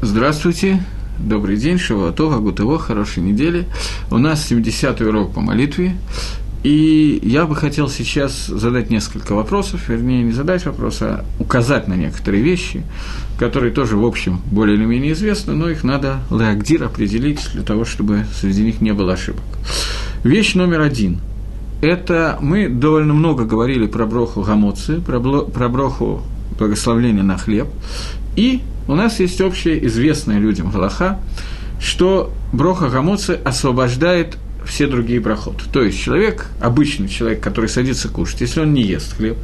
Здравствуйте, добрый день, Шавуатова, Гутово, хорошей недели. У нас 70-й урок по молитве, и я бы хотел сейчас задать несколько вопросов, вернее, не задать вопрос, а указать на некоторые вещи, которые тоже, в общем, более или менее известны, но их надо леагдир определить для того, чтобы среди них не было ошибок. Вещь номер один – это мы довольно много говорили про броху гамоцы, про, про броху благословления на хлеб, и у нас есть общее известное людям Галаха, что броха гамоцы освобождает все другие проходы. То есть человек, обычный человек, который садится кушать, если он не ест хлеб,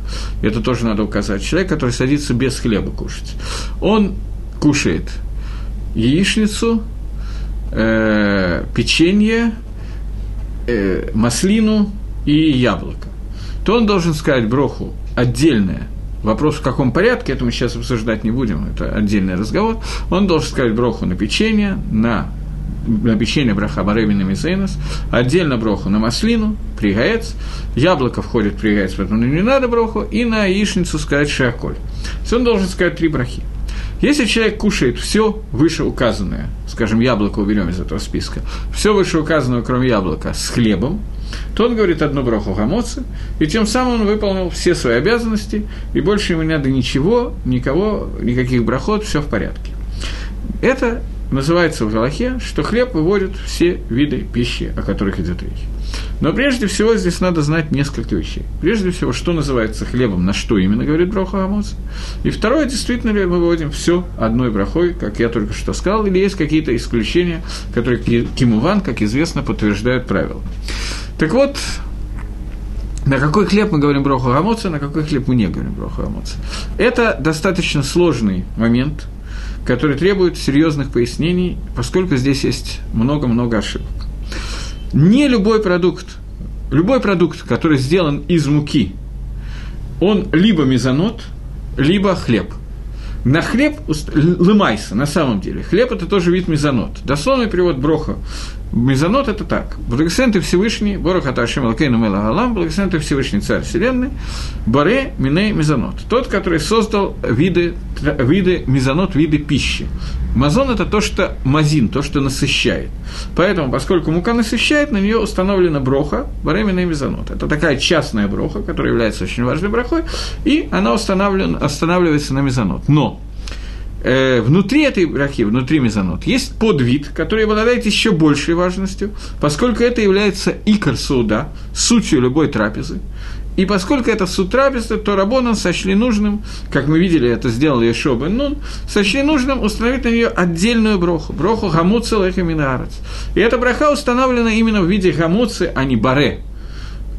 это тоже надо указать, человек, который садится без хлеба кушать, он кушает яичницу, э, печенье, э, маслину и яблоко, то он должен сказать броху отдельное Вопрос, в каком порядке, это мы сейчас обсуждать не будем, это отдельный разговор. Он должен сказать броху на печенье, на на печенье браха баремина мизейнос, отдельно броху на маслину, пригаец, яблоко входит пригаец, поэтому не надо броху, и на яичницу сказать шиаколь. То есть он должен сказать три брахи. Если человек кушает все вышеуказанное, скажем, яблоко уберем из этого списка, все вышеуказанное, кроме яблока, с хлебом, то он говорит одну броху гамоцы, и тем самым он выполнил все свои обязанности, и больше ему не надо ничего, никого, никаких брахот, все в порядке. Это называется в Галахе, что хлеб выводит все виды пищи, о которых идет речь. Но прежде всего здесь надо знать несколько вещей. Прежде всего, что называется хлебом, на что именно говорит Броха Амоц. И второе, действительно ли мы выводим все одной брахой, как я только что сказал, или есть какие-то исключения, которые Кимуван, как известно, подтверждают правила. Так вот, на какой хлеб мы говорим броху гамоца, на какой хлеб мы не говорим броху гамоца. Это достаточно сложный момент, который требует серьезных пояснений, поскольку здесь есть много-много ошибок. Не любой продукт, любой продукт, который сделан из муки, он либо мезонот, либо хлеб. На хлеб лымайся, на самом деле. Хлеб – это тоже вид мезонот. Дословный перевод броха Мезонот – это так. Благословен ты Всевышний, Борох Аташем Алкейну Мела Галам, благословен ты Всевышний Царь Вселенной, Баре Миней Мезонот. Тот, который создал виды, виды мезонот, виды пищи. Мазон – это то, что мазин, то, что насыщает. Поэтому, поскольку мука насыщает, на нее установлена броха, Баре Миней Мезонот. Это такая частная броха, которая является очень важной брохой, и она устанавливается на мезонот. Но э, внутри этой брахи, внутри мезонот, есть подвид, который обладает еще большей важностью, поскольку это является икор суда, сутью любой трапезы. И поскольку это суд трапезы, то Рабонан сочли нужным, как мы видели, это сделал Ешо бен Нун, сочли нужным установить на нее отдельную броху, броху гамуцы лехаминарец. И эта браха установлена именно в виде гамуцы, а не баре.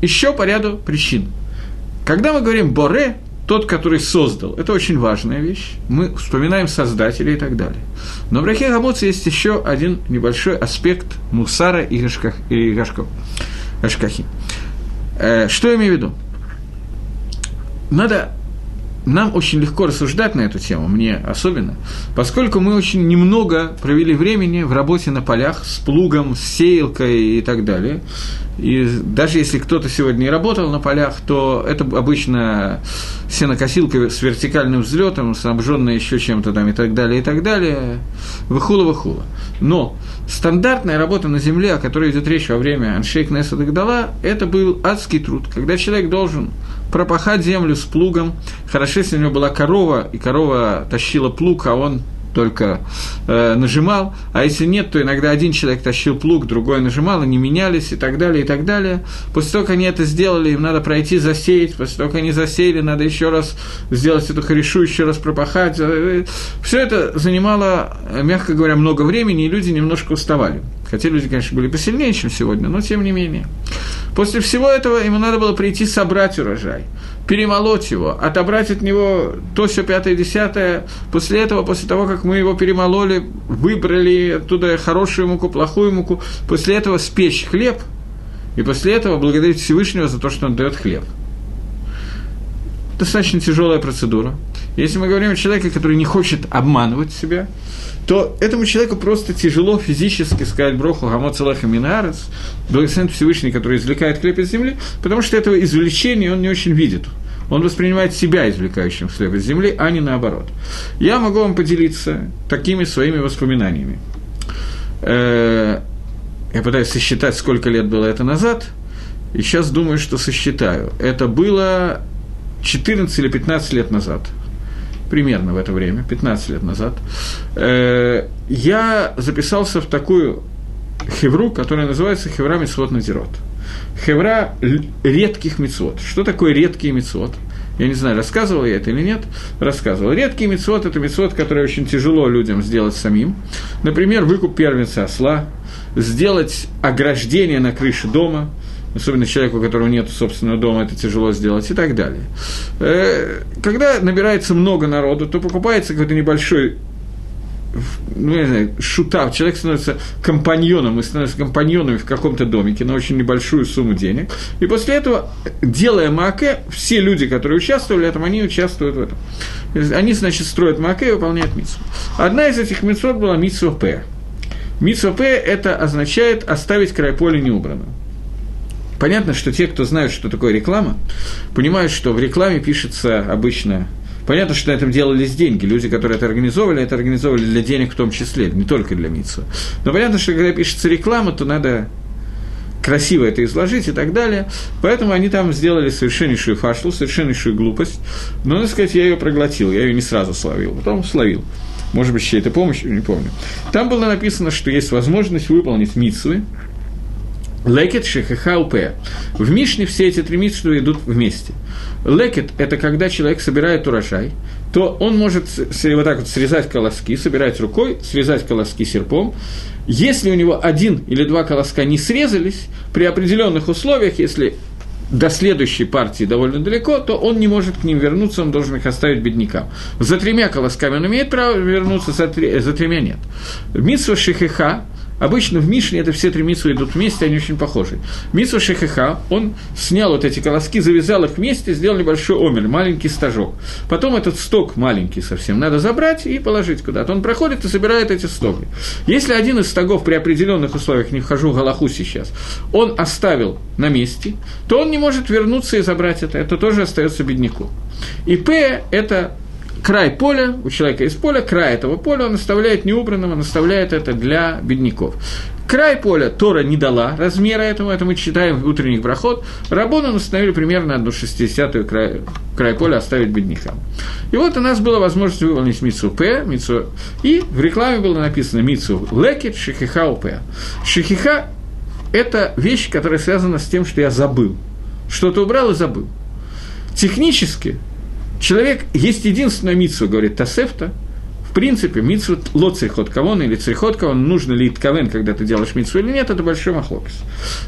Еще по ряду причин. Когда мы говорим боре, тот, который создал. Это очень важная вещь. Мы вспоминаем создателя и так далее. Но в Брахе Гамоц есть еще один небольшой аспект мусара и, гашках, и гашков, гашкахи. Э, что я имею в виду? Надо нам очень легко рассуждать на эту тему, мне особенно, поскольку мы очень немного провели времени в работе на полях с плугом, с сеялкой и так далее. И даже если кто-то сегодня не работал на полях, то это обычно сенокосилка с вертикальным взлетом, снабженная еще чем-то там и так далее, и так далее. Выхула-выхула. Но стандартная работа на земле, о которой идет речь во время Аншейк Неса Дагдала, это был адский труд, когда человек должен пропахать землю с плугом. Хорошо, если у него была корова, и корова тащила плуг, а он только э, нажимал, а если нет, то иногда один человек тащил плуг, другой нажимал, они менялись и так далее, и так далее. После того, как они это сделали, им надо пройти засеять, после того, как они засеяли, надо еще раз сделать эту хорешу, еще раз пропахать. Все это занимало, мягко говоря, много времени, и люди немножко уставали. Хотя люди, конечно, были посильнее, чем сегодня, но тем не менее. После всего этого ему надо было прийти собрать урожай перемолоть его, отобрать от него то, все пятое, десятое. После этого, после того, как мы его перемололи, выбрали оттуда хорошую муку, плохую муку, после этого спечь хлеб, и после этого благодарить Всевышнего за то, что он дает хлеб. Достаточно тяжелая процедура. Если мы говорим о человеке, который не хочет обманывать себя, то этому человеку просто тяжело физически сказать броху гамоцелаха минарес, благословен Всевышний, который извлекает хлеб из земли, потому что этого извлечения он не очень видит. Он воспринимает себя извлекающим хлеб из земли, а не наоборот. Я могу вам поделиться такими своими воспоминаниями. Э, я пытаюсь сосчитать, сколько лет было это назад, и сейчас думаю, что сосчитаю. Это было 14 или 15 лет назад – примерно в это время, 15 лет назад, э, я записался в такую хевру, которая называется Хевра Мицвод Назирот. Хевра редких мицвод. Что такое редкие мицвод? Я не знаю, рассказывал я это или нет. Рассказывал. Редкий мицвод – это мицвод, который очень тяжело людям сделать самим. Например, выкуп первенца осла, сделать ограждение на крыше дома – особенно человеку, у которого нет собственного дома, это тяжело сделать и так далее. Э, когда набирается много народу, то покупается какой-то небольшой ну, я не знаю, шутав, человек становится компаньоном, мы становимся компаньонами в каком-то домике на очень небольшую сумму денег. И после этого, делая Мааке, все люди, которые участвовали в этом, они участвуют в этом. Они, значит, строят Мааке и выполняют митсу. Одна из этих митцвот была митсва П. Митсва П – это означает оставить край поля неубранным. Понятно, что те, кто знают, что такое реклама, понимают, что в рекламе пишется обычно Понятно, что на этом делались деньги. Люди, которые это организовывали, это организовывали для денег в том числе, не только для МИЦу. Но понятно, что когда пишется реклама, то надо красиво это изложить и так далее. Поэтому они там сделали совершеннейшую фашлу, совершеннейшую глупость. Но, надо сказать, я ее проглотил, я ее не сразу словил, потом словил. Может быть, чьей-то помощью, не помню. Там было написано, что есть возможность выполнить митсвы, Лекет, шехеха, упе. В Мишне все эти три митсвы идут вместе. Лекет – это когда человек собирает урожай, то он может вот так вот срезать колоски, собирать рукой, срезать колоски серпом. Если у него один или два колоска не срезались, при определенных условиях, если до следующей партии довольно далеко, то он не может к ним вернуться, он должен их оставить беднякам. За тремя колосками он имеет право вернуться, за, три, за тремя нет. Митсва шехеха Обычно в Мишне это все три митсвы идут вместе, они очень похожи. Митсва Шехеха, он снял вот эти колоски, завязал их вместе, сделал небольшой омель, маленький стажок. Потом этот сток маленький совсем надо забрать и положить куда-то. Он проходит и собирает эти стоки. Если один из стогов при определенных условиях, не вхожу в Галаху сейчас, он оставил на месте, то он не может вернуться и забрать это. Это тоже остается бедняку. И פאה – это край поля, у человека есть поле, край этого поля он оставляет неубранным, он оставляет это для бедняков. Край поля Тора не дала размера этому, это мы читаем в утренних ברכות. רבנן установили примерно одну шестидесятую край, край поля оставить беднякам. И вот у нас была возможность выполнить мицву פאה, мицву, и в рекламе было написано мицву לקט שכחה פאה. Шихиха – это вещь, которая связана с тем, что я забыл. Что-то убрал и забыл. Технически Человек, есть единственная митсва, говорит Тасефта, в принципе, митсва лоцейхот кавон или цейхот кавон, нужно ли итковен, когда ты делаешь митсву или нет, это большой махлокис.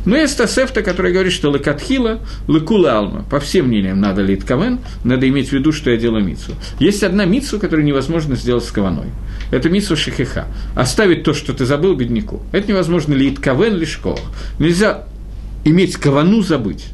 Но есть Тасефта, который говорит, что лекатхила, лекула алма, по всем мнениям надо ли итковен, надо иметь в виду, что я делаю митсву. Есть одна митсва, которую невозможно сделать с каваной. Это митсва шехиха. Оставить то, что ты забыл бедняку. Это невозможно ли итковен, ли школа. Нельзя иметь кавану забыть.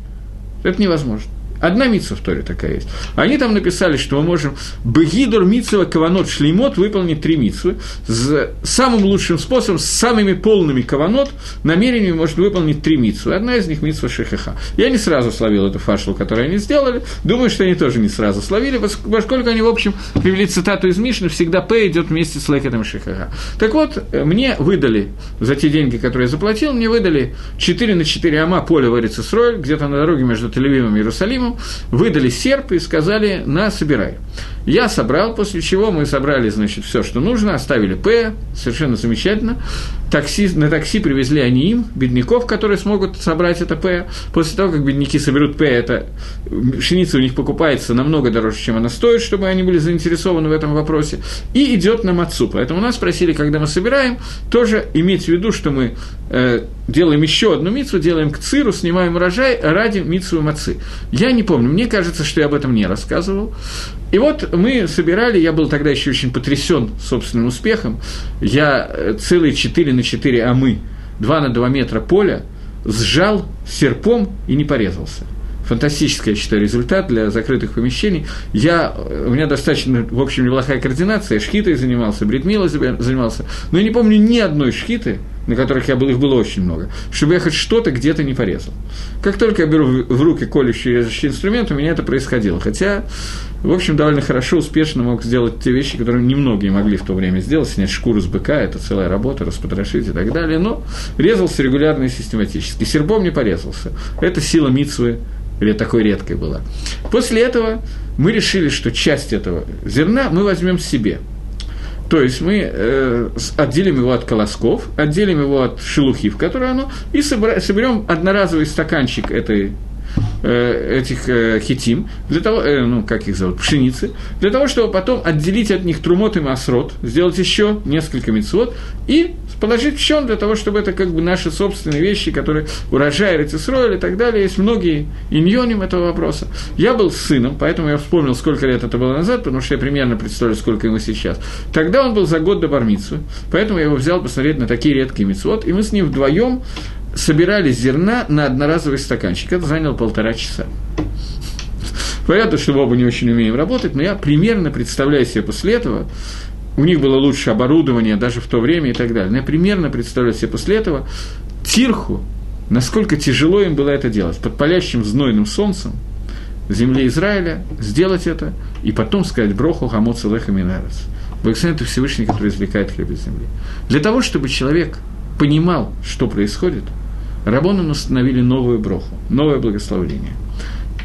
Это невозможно. Одна митсва в Торе такая есть. Они там написали, что мы можем Бегидор Митсова Каванот Шлеймот выполнить три митсвы. С самым лучшим способом, с самыми полными Каванот намерениями может выполнить три митсвы. Одна из них митсва Шехеха. Я не сразу словил эту фашлу, которую они сделали. Думаю, что они тоже не сразу словили, поскольку они, в общем, привели цитату из Мишны, всегда פאה идет вместе с לקט ом שכחה. Так вот, мне выдали за те деньги, которые я заплатил, мне выдали 4 на 4 אמה поле в ארץ ישראל, где-то на дороге между Тель-Авивом и Иерусалимом, выдали серп и сказали «на, собирай». Я собрал, после чего мы собрали, значит, все, что нужно, оставили פאה, совершенно замечательно. Такси, на такси привезли עניים, бедняков, которые смогут собрать это פאה. После того, как бедняки соберут פאה, это пшеница у них покупается намного дороже, чем она стоит, чтобы они были заинтересованы в этом вопросе, и идет на мацу. Поэтому нас просили, когда мы собираем, тоже иметь в виду, что мы э, делаем еще одну мицу, делаем к циру, снимаем урожай ради мицу и мацы. Я не помню, мне кажется, что я об этом не рассказывал. И вот мы собирали, я был тогда еще очень потрясен собственным успехом. Я э, целые 4 на 4 амы, 2 на 2 метра поля сжал серпом и не порезался. Фантастический, я считаю, результат для закрытых помещений. Я, у меня достаточно, в общем, неплохая координация, шхитой занимался, бритмилой занимался, но я не помню ни одной шхиты, на которых я был, их было очень много, чтобы я хоть что-то где-то не порезал. Как только я беру в руки колющий режущий инструмент, у меня это происходило. Хотя, в общем, довольно хорошо, успешно мог сделать те вещи, которые немногие могли в то время сделать, снять шкуру с быка, это целая работа, распотрошить и так далее, но резался регулярно и систематически. Серпом не порезался. Это сила мицвы, или такой редкой была. После этого мы решили, что часть этого зерна мы возьмем себе – то есть мы э, отделим его от колосков, отделим его от шелухи, в которой оно, и соберем одноразовый стаканчик этой этих э, хитим, для того, э, ну, как их зовут, пшеницы, для того, чтобы потом отделить от них трумот и масрот, сделать еще несколько мецвод и положить в щен для того, чтобы это как бы наши собственные вещи, которые урожай, рецесройль и так далее. Есть многие иньоним этого вопроса. Я был сыном, поэтому я вспомнил, сколько лет это было назад, потому что я примерно представляю, сколько ему сейчас. Тогда он был за год до бармицу, поэтому я его взял посмотреть на такие редкие мецвод, и мы с ним вдвоем собирали зерна на одноразовый стаканчик. Это заняло полтора часа. Понятно, что мы оба не очень умеем работать, но я примерно представляю себе после этого, у них было лучше оборудование даже в то время и так далее. Но я примерно представляю себе после этого Тирху, насколько тяжело им было это делать, под палящим знойным солнцем земле Израиля, сделать это, и потом сказать «Броху хамоца леха минарец». Благословен это Всевышний, который извлекает хлеб из земли. Для того, чтобы человек понимал, что происходит, Рабоном установили новую броху, новое благословение.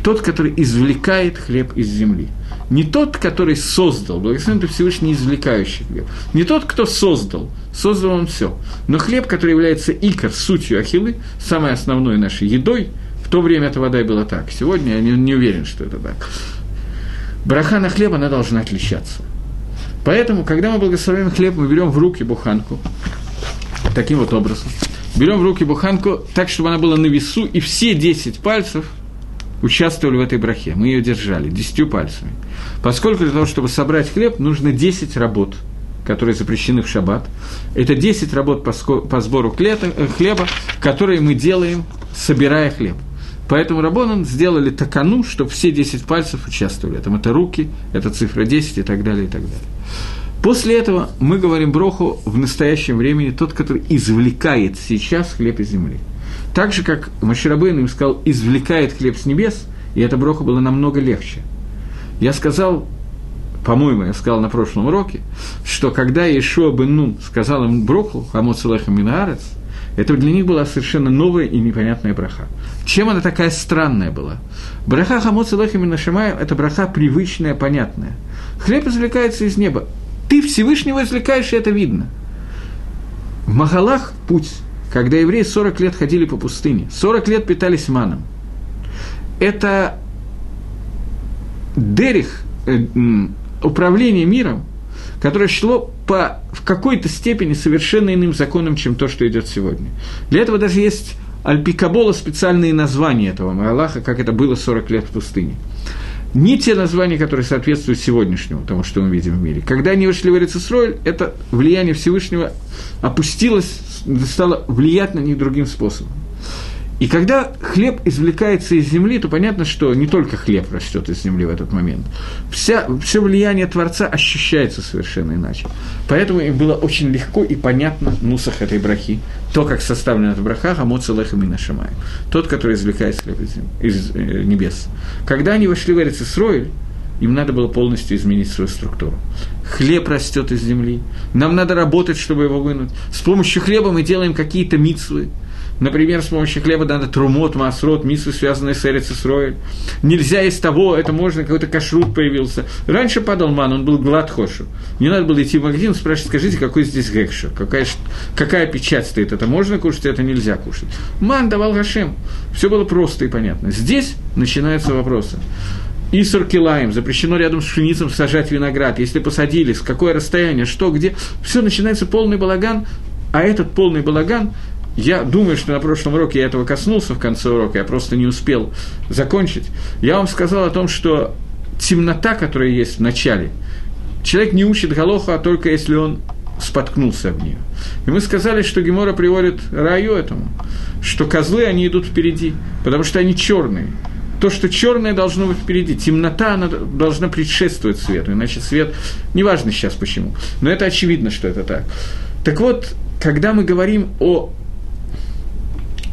Тот, который извлекает хлеб из земли – не тот, который создал, благословен ты Всевышний извлекающий хлеб. Не тот, кто создал, создал он все. Но хлеб, который является икор, сутью ахилы, самой основной нашей едой, в то время это вода и было так. Сегодня я не, не уверен, что это так. Браха на хлеб, она должна отличаться. Поэтому, когда мы благословляем хлеб, мы берем в руки буханку, таким вот образом. Берем в руки буханку так, чтобы она была на весу, и все 10 пальцев – участвовали в этой брахе. Мы ее держали десятью пальцами. Поскольку для того, чтобы собрать хлеб, нужно 10 работ, которые запрещены в шаббат. Это 10 работ по, сбору э, хлеба, которые мы делаем, собирая хлеб. Поэтому Рабонан сделали такану, чтобы все 10 пальцев участвовали. Там это руки, это цифра 10 и так далее, и так далее. После этого мы говорим Броху в настоящем времени тот, который извлекает сейчас хлеб из земли. Так же, как Маширабейн им сказал, извлекает хлеб с небес, и эта броха была намного легче. Я сказал, по-моему, я сказал на прошлом уроке, что когда Ишуа бен Нун сказал им броху, хамот салеха минаарец, это для них была совершенно новая и непонятная браха. Чем она такая странная была? Браха хамот салеха минашамая – это браха привычная, понятная. Хлеб извлекается из неба. Ты Всевышнего извлекаешь, и это видно. В Махалах путь когда евреи 40 лет ходили по пустыне, 40 лет питались маном. Это дерих, э, управление миром, которое шло по, в какой-то степени совершенно иным законам, чем то, что идет сегодня. Для этого даже есть Альпикабола специальные названия этого Аллаха, как это было 40 лет в пустыне. Не те названия, которые соответствуют сегодняшнему, тому, что мы видим в мире. Когда они вышли в Эрицесроль, это влияние Всевышнего опустилось стало влиять на них другим способом. И когда хлеб извлекается из земли, то понятно, что не только хлеб растет из земли в этот момент. Вся, все влияние Творца ощущается совершенно иначе. Поэтому им было очень легко и понятно нусах этой брахи, то, как составлена эта браха, Амоца Леха Минашамай, тот, который извлекает хлеб из, из э, небес. Когда они вошли в Эрицисроиль, им надо было полностью изменить свою структуру. Хлеб растет из земли, нам надо работать, чтобы его вынуть. С помощью хлеба мы делаем какие-то митсвы. Например, с помощью хлеба надо трумот, масрот, митсвы, связанные с Эрицесроем. Нельзя из того, это можно, какой-то кашрут появился. Раньше падал ман, он был глад хошу. Не надо было идти в магазин спрашивать, скажите, какой здесь гекшер, какая, какая печать стоит, это можно кушать, это нельзя кушать. Ман давал Гашем. Все было просто и понятно. Здесь начинаются вопросы. Исур килаем, запрещено рядом с пшеницем сажать виноград. Если посадили, какое расстояние, что, где. Все, начинается полный балаган, а этот полный балаган, я думаю, что на прошлом уроке я этого коснулся в конце урока, я просто не успел закончить. Я вам сказал о том, что темнота, которая есть в начале, человек не учит Галоха, а только если он споткнулся в нее. И мы сказали, что Гемора приводит раю этому, что козлы, они идут впереди, потому что они черные. то, что черное должно быть впереди. Темнота, она должна предшествовать свету, иначе свет, неважно сейчас почему, но это очевидно, что это так. Так вот, когда мы говорим о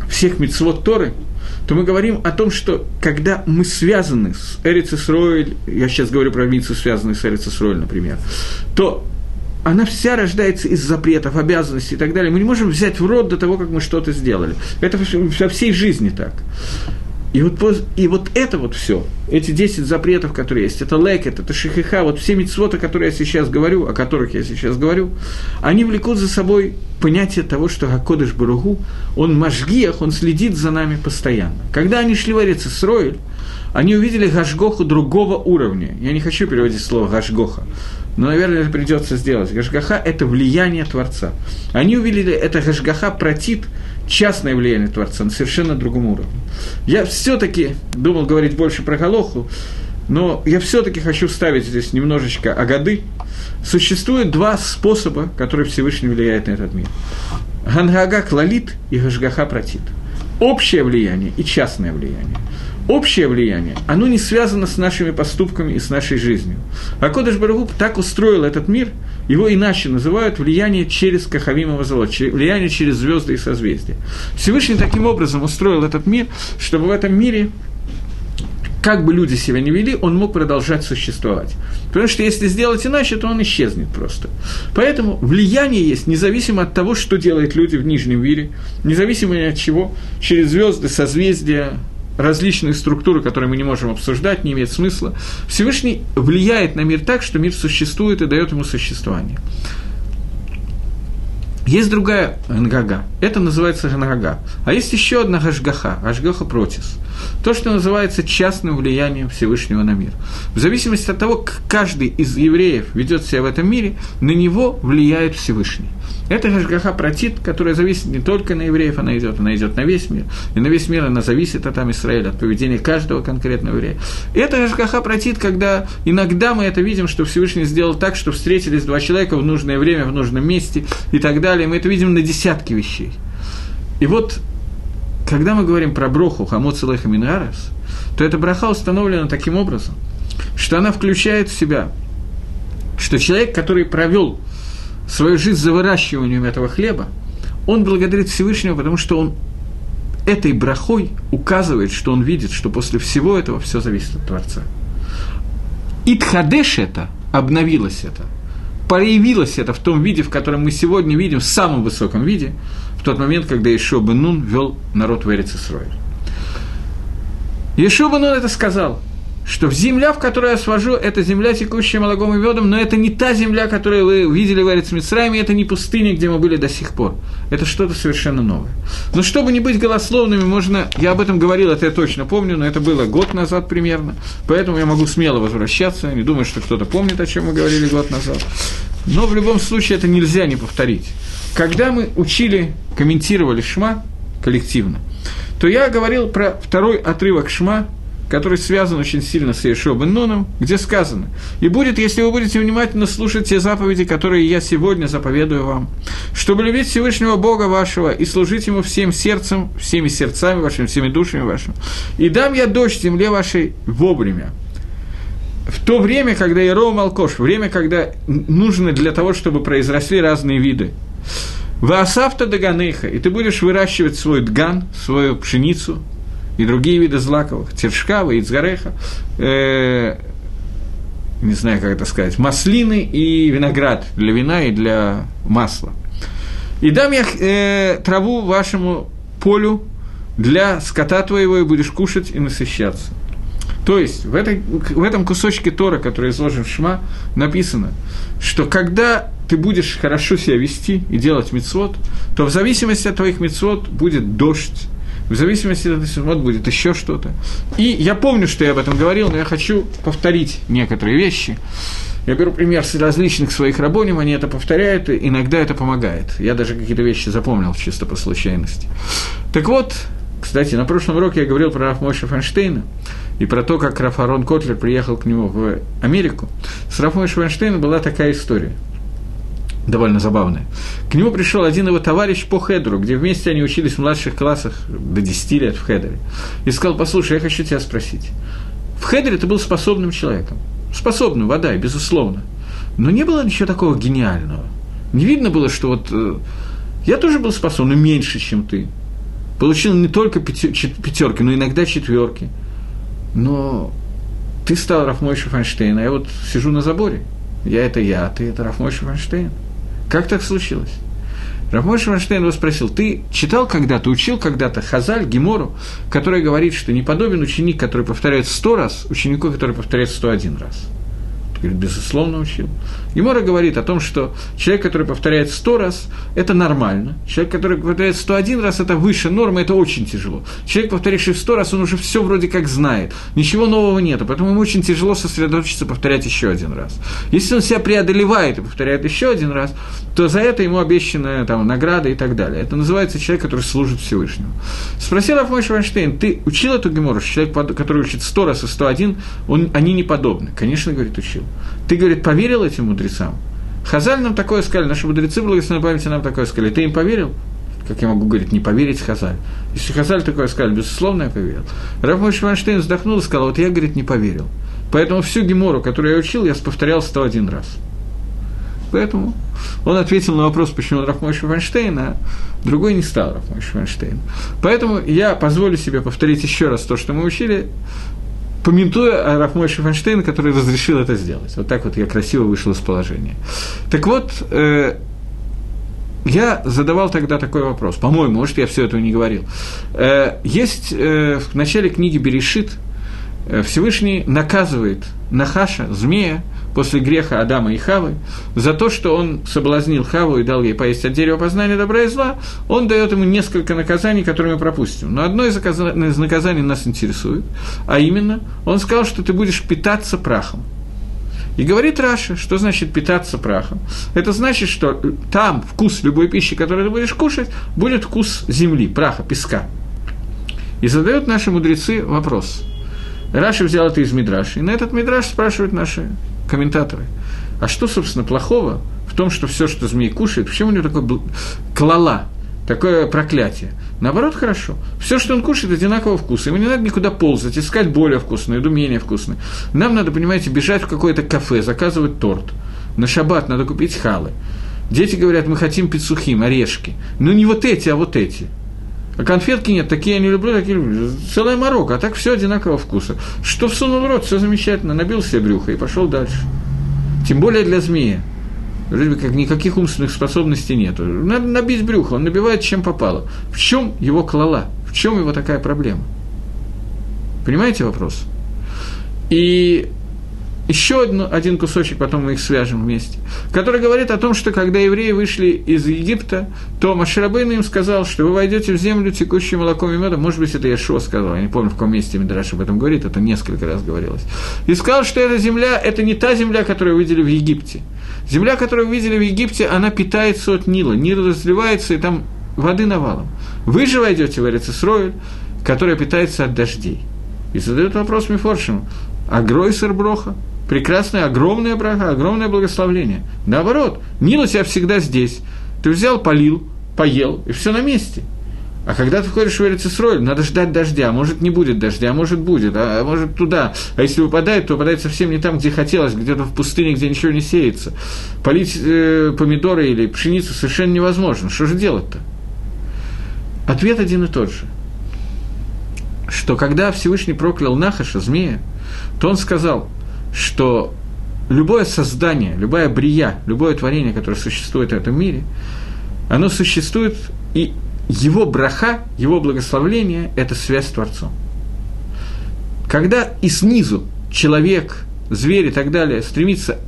всех мецвод Торы, то мы говорим о том, что когда мы связаны с Эрицесройль, я сейчас говорю про мицу, связанную с Эрицесройль, например, то она вся рождается из запретов, обязанностей и так далее. Мы не можем взять в рот до того, как мы что-то сделали. Это во всей жизни так. И вот, и вот это вот все, эти 10 запретов, которые есть, это лекет, это шихиха, вот все митцвоты, которые я сейчас говорю, о которых я сейчас говорю, они влекут за собой понятие того, что Гакодыш Баругу, он мажгиях, он следит за нами постоянно. Когда они шли в Эрицесроиль, они увидели Гашгоху другого уровня. Я не хочу переводить слово Гашгоха, но, наверное, это придется сделать. Гашгаха – это влияние Творца. Они увидели это Гашгаха протит, частное влияние Творца на совершенно другом уровне. Я все-таки думал говорить больше про Галоху, но я все-таки хочу вставить здесь немножечко агады. Существует два способа, которые Всевышний влияет на этот мир. Гангага клалит и Гашгаха протит. Общее влияние и частное влияние общее влияние, оно не связано с нашими поступками и с нашей жизнью. А Кодыш Барагуб так устроил этот мир, его иначе называют влияние через Кахавимово золото, влияние через звезды и созвездия. Всевышний таким образом устроил этот мир, чтобы в этом мире как бы люди себя не вели, он мог продолжать существовать. Потому что если сделать иначе, то он исчезнет просто. Поэтому влияние есть независимо от того, что делают люди в нижнем мире, независимо от чего, через звезды, созвездия, различные структуры, которые мы не можем обсуждать, не имеет смысла. Всевышний влияет на мир так, что мир существует и дает ему существование. Есть другая нгага, это называется нгага. А есть еще одна гашгаха, гашгаха протис. То, что называется частным влиянием Всевышнего на мир. В зависимости от того, как каждый из евреев ведет себя в этом мире, на него влияет Всевышний. Это Гашгаха протит, которая зависит не только на евреев, она идет, она идет на весь мир. И на весь мир она зависит от там Израиля, от поведения каждого конкретного еврея. И это Гашгаха протит, когда иногда мы это видим, что Всевышний сделал так, что встретились два человека в нужное время, в нужном месте и так далее. Мы это видим на десятки вещей. И вот, когда мы говорим про броху Хамот Салеха Мингарес, то эта браха установлена таким образом, что она включает в себя, что человек, который провел свою жизнь за выращиванием этого хлеба, он благодарит Всевышнего, потому что он этой брахой указывает, что он видит, что после всего этого все зависит от Творца. Итхадеш это, обновилось это, проявилось это в том виде, в котором мы сегодня видим, в самом высоком виде, тот момент, когда Ишо бен Нун вел народ в Эрицесройль. Ишо бен Нун это сказал – что земля, в которую я свожу, это земля, текущая молоком и медом, но это не та земля, которую вы видели в Эрицмицрайме, это не пустыня, где мы были до сих пор. Это что-то совершенно новое. Но чтобы не быть голословными, можно, я об этом говорил, это я точно помню, но это было год назад примерно, поэтому я могу смело возвращаться, не думаю, что кто-то помнит, о чем мы говорили год назад. Но в любом случае это нельзя не повторить. Когда мы учили, комментировали Шма коллективно, то я говорил про второй отрывок Шма, который связан очень сильно с Иешуа бен Нуном, где сказано, «И будет, если вы будете внимательно слушать те заповеди, которые я сегодня заповедую вам, чтобы любить Всевышнего Бога вашего и служить Ему всем сердцем, всеми сердцами вашими, всеми душами вашими, и дам я дождь земле вашей вовремя». В то время, когда Иеро Малкош, время, когда нужно для того, чтобы произросли разные виды, Ваасавта Даганейха, и ты будешь выращивать свой дган, свою пшеницу, и другие виды злаковых, тершкава, ицгареха, э, не знаю, как это сказать, маслины и виноград для вина и для масла. И дам я э, траву вашему полю для скота твоего, и будешь кушать и насыщаться. То есть в, этой, в этом кусочке Тора, который изложен в Шма, написано, что когда ты будешь хорошо себя вести и делать мецвод, то в зависимости от твоих мецвод будет дождь, в зависимости от этого будет еще что-то. И я помню, что я об этом говорил, но я хочу повторить некоторые вещи. Я беру пример с различных своих рабоним, они это повторяют, и иногда это помогает. Я даже какие-то вещи запомнил чисто по случайности. Так вот, кстати, на прошлом уроке я говорил про Рафмойша Фанштейна и про то, как Раф Арон Котлер приехал к нему в Америку. С Рафмойша Фанштейна была такая история. Довольно забавное. К нему пришел один его товарищ по Хедеру, где вместе они учились в младших классах до 10 лет в Хедере. И сказал, послушай, я хочу тебя спросить. В Хедере ты был способным человеком. Способным, вода, безусловно. Но не было ничего такого гениального. Не видно было, что вот э, я тоже был способным меньше, чем ты. Получил не только пятерки, но иногда четверки. Но ты стал Рафмойшем Файнштейн, а я вот сижу на заборе. Я это я, а ты это Рафмойшем Файнштейн. Как так случилось? Рафмойшем Файнштейн его спросил, ты читал когда-то, учил когда-то Хазаль, Гемору, который говорит, что не подобен ученик, который повторяет сто раз, ученику, который повторяет сто один раз? Говорит, безусловно, учил. Емора говорит о том, что человек, который повторяет сто раз, это нормально. Человек, который повторяет сто один раз, это выше нормы, это очень тяжело. Человек, повторивший сто раз, он уже все вроде как знает. Ничего нового нет, поэтому ему очень тяжело сосредоточиться, повторять еще один раз. Если он себя преодолевает и повторяет еще один раз, то за это ему обещанная там, награда и так далее. Это называется человек, который служит Всевышнему. Спросил Афмойш Вайнштейн, ты учил эту гемору, человек, который учит сто раз и сто один, он, они не подобны. Конечно, говорит, учил. Ты, говорит, поверил этим мудрецам? Хазаль нам такое сказали, наши мудрецы благословенной памяти нам такое сказали. Ты им поверил? Как я могу говорить, не поверить Хазаль? Если Хазаль такое сказали, безусловно, я поверил. Рафмойш Вайнштейн вздохнул и сказал, вот я, говорит, не поверил. Поэтому всю гемору, которую я учил, я повторял 101 раз. Поэтому он ответил на вопрос, почему он Рафмойша Вайнштейн, а другой не стал Рафмойша Вайнштейн. Поэтому я позволю себе повторить еще раз то, что мы учили, помятуя о Рафмойше Фанштейна, который разрешил это сделать. Вот так вот я красиво вышел из положения. Так вот, э, я задавал тогда такой вопрос, по-моему, может, я все этого не говорил. Э, есть э, в начале книги Берешит Всевышний наказывает Нахаша, змея, после греха Адама и Хавы, за то, что он соблазнил Хаву и дал ей поесть от дерева познания добра и зла, он дает ему несколько наказаний, которые мы пропустим. Но одно из наказаний нас интересует, а именно, он сказал, что ты будешь питаться прахом. И говорит Раша, что значит питаться прахом. Это значит, что там вкус любой пищи, которую ты будешь кушать, будет вкус земли, праха, песка. И задают наши мудрецы вопрос. Раша взял это из Мидраши, и на этот Мидраш спрашивают наши комментаторы. А что, собственно, плохого в том, что все, что змей кушает, почему у него такое клала, такое проклятие? Наоборот, хорошо. Все, что он кушает, одинакового вкуса. Ему не надо никуда ползать, искать более вкусное, еду менее вкусное. Нам надо, понимаете, бежать в какое-то кафе, заказывать торт. На шаббат надо купить халы. Дети говорят, мы хотим пиццухим, орешки. Ну, не вот эти, а вот эти. А конфетки нет, такие я не люблю, такие люблю. Целая морока, а так все одинакового вкуса. Что всунул в рот, все замечательно, набил себе брюхо и пошел дальше. Тем более для змеи. Вроде как никаких умственных способностей нет. Надо набить брюхо, он набивает чем попало. В чем его клала? В чем его такая проблема? Понимаете вопрос? И еще один, один кусочек, потом мы их свяжем вместе, который говорит о том, что когда евреи вышли из Египта, то Маширабейн им сказал, что вы войдете в землю, текущую молоком и медом, может быть, это Яшуа сказал, я не помню, в каком месте Мидраш об этом говорит, это несколько раз говорилось, и сказал, что эта земля, это не та земля, которую вы видели в Египте. Земля, которую вы видели в Египте, она питается от Нила, Нил разливается, и там воды навалом. Вы же войдете в Эрицесройль, которая питается от дождей. И задают вопрос Мифоршему, а Гройсер Броха, прекрасная, огромная браха, огромное благословление. Наоборот, Нил у всегда здесь. Ты взял, полил, поел, и все на месте. А когда ты входишь в Эрицесроль, надо ждать дождя. Может, не будет дождя, а может, будет, а может, туда. А если выпадает, то выпадает совсем не там, где хотелось, где-то в пустыне, где ничего не сеется. Полить э, помидоры или пшеницу совершенно невозможно. Что же делать-то? Ответ один и тот же. Что когда Всевышний проклял Нахаша, змея, то он сказал – что любое создание, любая брия, любое творение, которое существует в этом мире, оно существует, и его браха, его благословление – это связь с Творцом. Когда и снизу человек, зверь и так далее стремится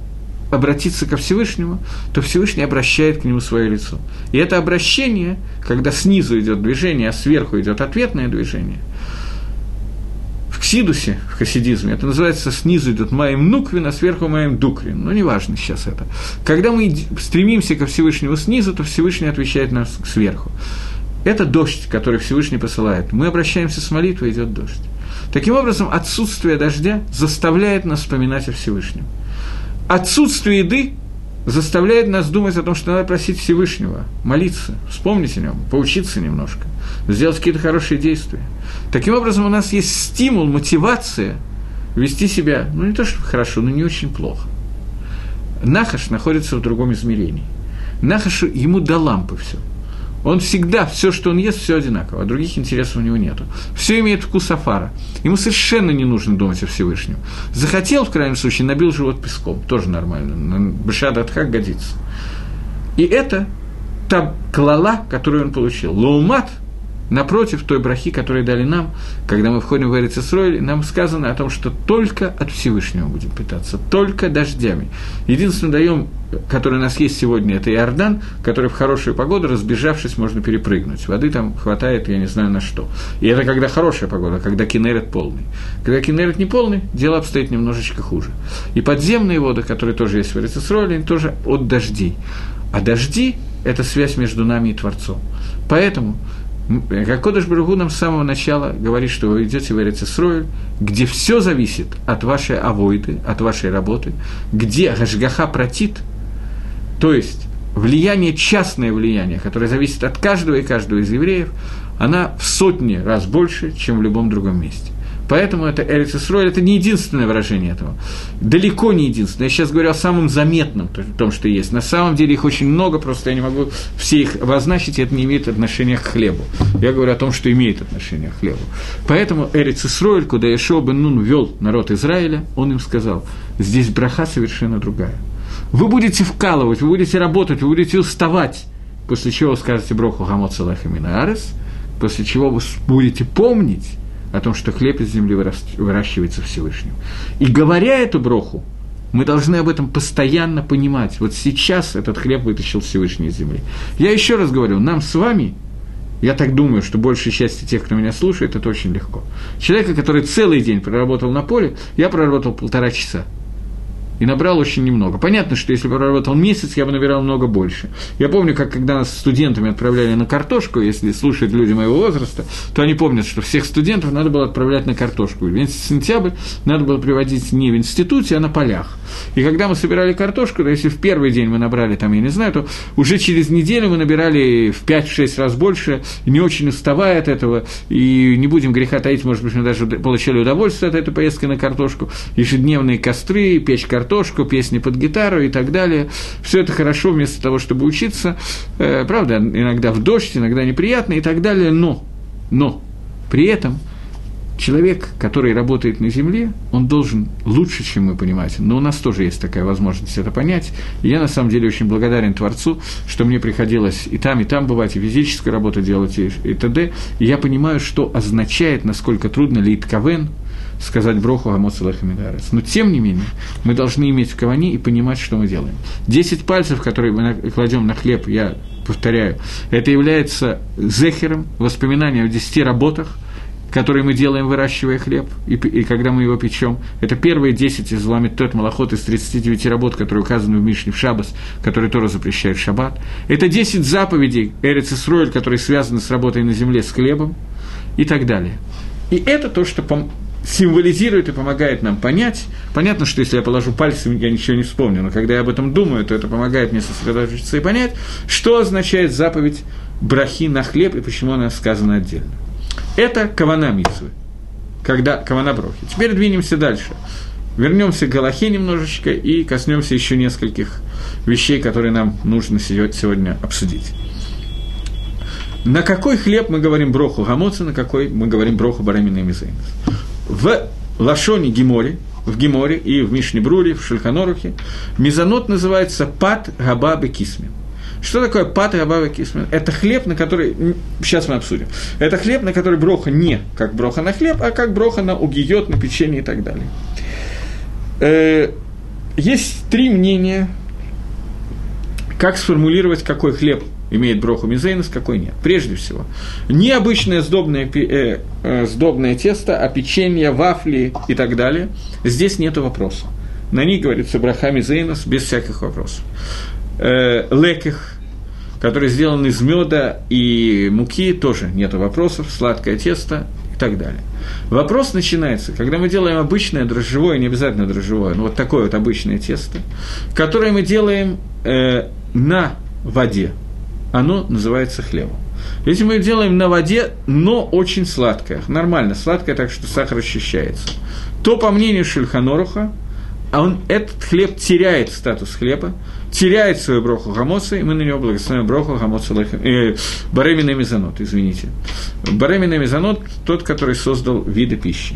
обратиться ко Всевышнему, то Всевышний обращает к нему свое лицо. И это обращение, когда снизу идет движение, а сверху идет ответное движение – Ксидусе, в хасидизме, это называется снизу идет Маем Нуквин, а сверху Маем Дуквин. Ну, неважно сейчас это. Когда мы стремимся ко Всевышнему снизу, то Всевышний отвечает нас сверху. Это дождь, который Всевышний посылает. Мы обращаемся с молитвой, идет дождь. Таким образом, отсутствие дождя заставляет нас вспоминать о Всевышнем. Отсутствие еды заставляет нас думать о том, что надо просить Всевышнего, молиться, вспомнить о нем, поучиться немножко, сделать какие-то хорошие действия. Таким образом, у нас есть стимул, мотивация вести себя, ну не то, что хорошо, но не очень плохо. Нахаш находится в другом измерении. Нахашу ему до лампы все. Он всегда, все, что он ест, все одинаково, а других интересов у него нету. Все имеет вкус афара. Ему совершенно не нужно думать о Всевышнем. Захотел, в крайнем случае, набил живот песком. Тоже нормально. Бешад Адхак годится. И это та клала, которую он получил. Лаумат – Напротив той брахи, которую дали нам, когда мы входим в Эрицесроль, нам сказано о том, что только от Всевышнего будем питаться, только дождями. Единственный даем, который у нас есть сегодня, это Иордан, который в хорошую погоду, разбежавшись, можно перепрыгнуть. Воды там хватает, я не знаю на что. И это когда хорошая погода, когда кинерет полный. Когда кинерет не полный, дело обстоит немножечко хуже. И подземные воды, которые тоже есть в Эрицесроле, они тоже от дождей. А дожди – это связь между нами и Творцом. Поэтому как Кодыш Баругу нам с самого начала говорит, что вы идете в Эрицесройль, где все зависит от вашей авойды, от вашей работы, где Гашгаха протит, то есть влияние, частное влияние, которое зависит от каждого и каждого из евреев, она в сотни раз больше, чем в любом другом месте. Поэтому это Эрец Исроэль, это не единственное выражение этого. Далеко не единственное. Я сейчас говорю о самом заметном, том, что есть. На самом деле их очень много, просто я не могу все их обозначить, и это не имеет отношения к хлебу. Я говорю о том, что имеет отношение к хлебу. Поэтому Эрец Исроэль, куда Ишо бен Нун вел народ Израиля, он им сказал, здесь браха совершенно другая. Вы будете вкалывать, вы будете работать, вы будете уставать, после чего скажете броху Хамот Салах и Минаарес, после чего вы будете помнить, о том, что хлеб из земли выращивается Всевышним. И говоря эту броху, мы должны об этом постоянно понимать. Вот сейчас этот хлеб вытащил Всевышний из земли. Я еще раз говорю, нам с вами, я так думаю, что большая часть тех, кто меня слушает, это очень легко. Человека, который целый день проработал на поле, я проработал полтора часа – и набрал очень немного. Понятно, что если бы проработал месяц, я бы набирал много больше. Я помню, как когда нас студентами отправляли на картошку, если слушают люди моего возраста, то они помнят, что всех студентов надо было отправлять на картошку. В сентябрь надо было приводить не в институте, а на полях. И когда мы собирали картошку, то если в первый день мы набрали, там, я не знаю, то уже через неделю мы набирали в 5-6 раз больше, не очень уставая от этого, и не будем греха таить, может быть, мы даже получали удовольствие от этой поездки на картошку, ежедневные костры, печь картошку, песни под гитару и так далее. Все это хорошо вместо того, чтобы учиться. Э, правда, иногда в дождь, иногда неприятно и так далее, но, но при этом – человек, который работает на Земле, он должен лучше, чем мы понимаем. Но у нас тоже есть такая возможность это понять. И я, на самом деле, очень благодарен Творцу, что мне приходилось и там, и там бывать, и физическую работу делать, и, и т.д. И я понимаю, что означает, насколько трудно лит кавен, сказать броху Амоцелах Мидарес. Но, тем не менее, мы должны иметь в каване и понимать, что мы делаем. Десять пальцев, которые мы кладем на хлеб, я повторяю, это является зехером, воспоминанием о десяти работах – которые мы делаем, выращивая хлеб, и, и когда мы его печем. Это первые 10 из ламит тот малоход из 39 работ, которые указаны в Мишне в Шабас, которые Тора запрещает в Шаббат. Это 10 заповедей Эрец Исроэль, которые связаны с работой на земле, с хлебом и так далее. И это то, что пом- символизирует и помогает нам понять. Понятно, что если я положу пальцы, я ничего не вспомню, но когда я об этом думаю, то это помогает мне сосредоточиться и понять, что означает заповедь брахи на хлеб и почему она сказана отдельно. Это кавана митсвы, когда кавана брохи. Теперь двинемся дальше. Вернемся к Галахе немножечко и коснемся еще нескольких вещей, которые нам нужно сегодня обсудить. На какой хлеб мы говорим броху гамоца, на какой мы говорим броху барамина и В Лашоне Гиморе, в Гиморе и в Мишне Бруре, в Шульханорухе, мезонот называется пат габа кисмин. Что такое пата абава кисмен? Это хлеб, на который... Сейчас мы обсудим. Это хлеб, на который броха не как броха на хлеб, а как броха на угиет, на печенье и так далее. Э, есть три мнения, как сформулировать, какой хлеб имеет броху мизейнус, какой нет. Прежде всего, необычное сдобное, э, э, сдобное тесто, а печенье, вафли и так далее, здесь нет вопроса. На них говорится браха мизейнус без всяких вопросов э, леких, который сделан из меда и муки, тоже нет вопросов, сладкое тесто и так далее. Вопрос начинается, когда мы делаем обычное дрожжевое, не обязательно дрожжевое, но вот такое вот обычное тесто, которое мы делаем э, на воде, оно называется хлебом. Если мы делаем на воде, но очень сладкое, нормально сладкое, так что сахар ощущается, то, по мнению Шульханоруха, он, этот хлеб теряет статус хлеба, теряет свою броху гамоса, и мы на него благословим броху гамоса э, мезонот, извините. Баремина мезонот – тот, который создал виды пищи.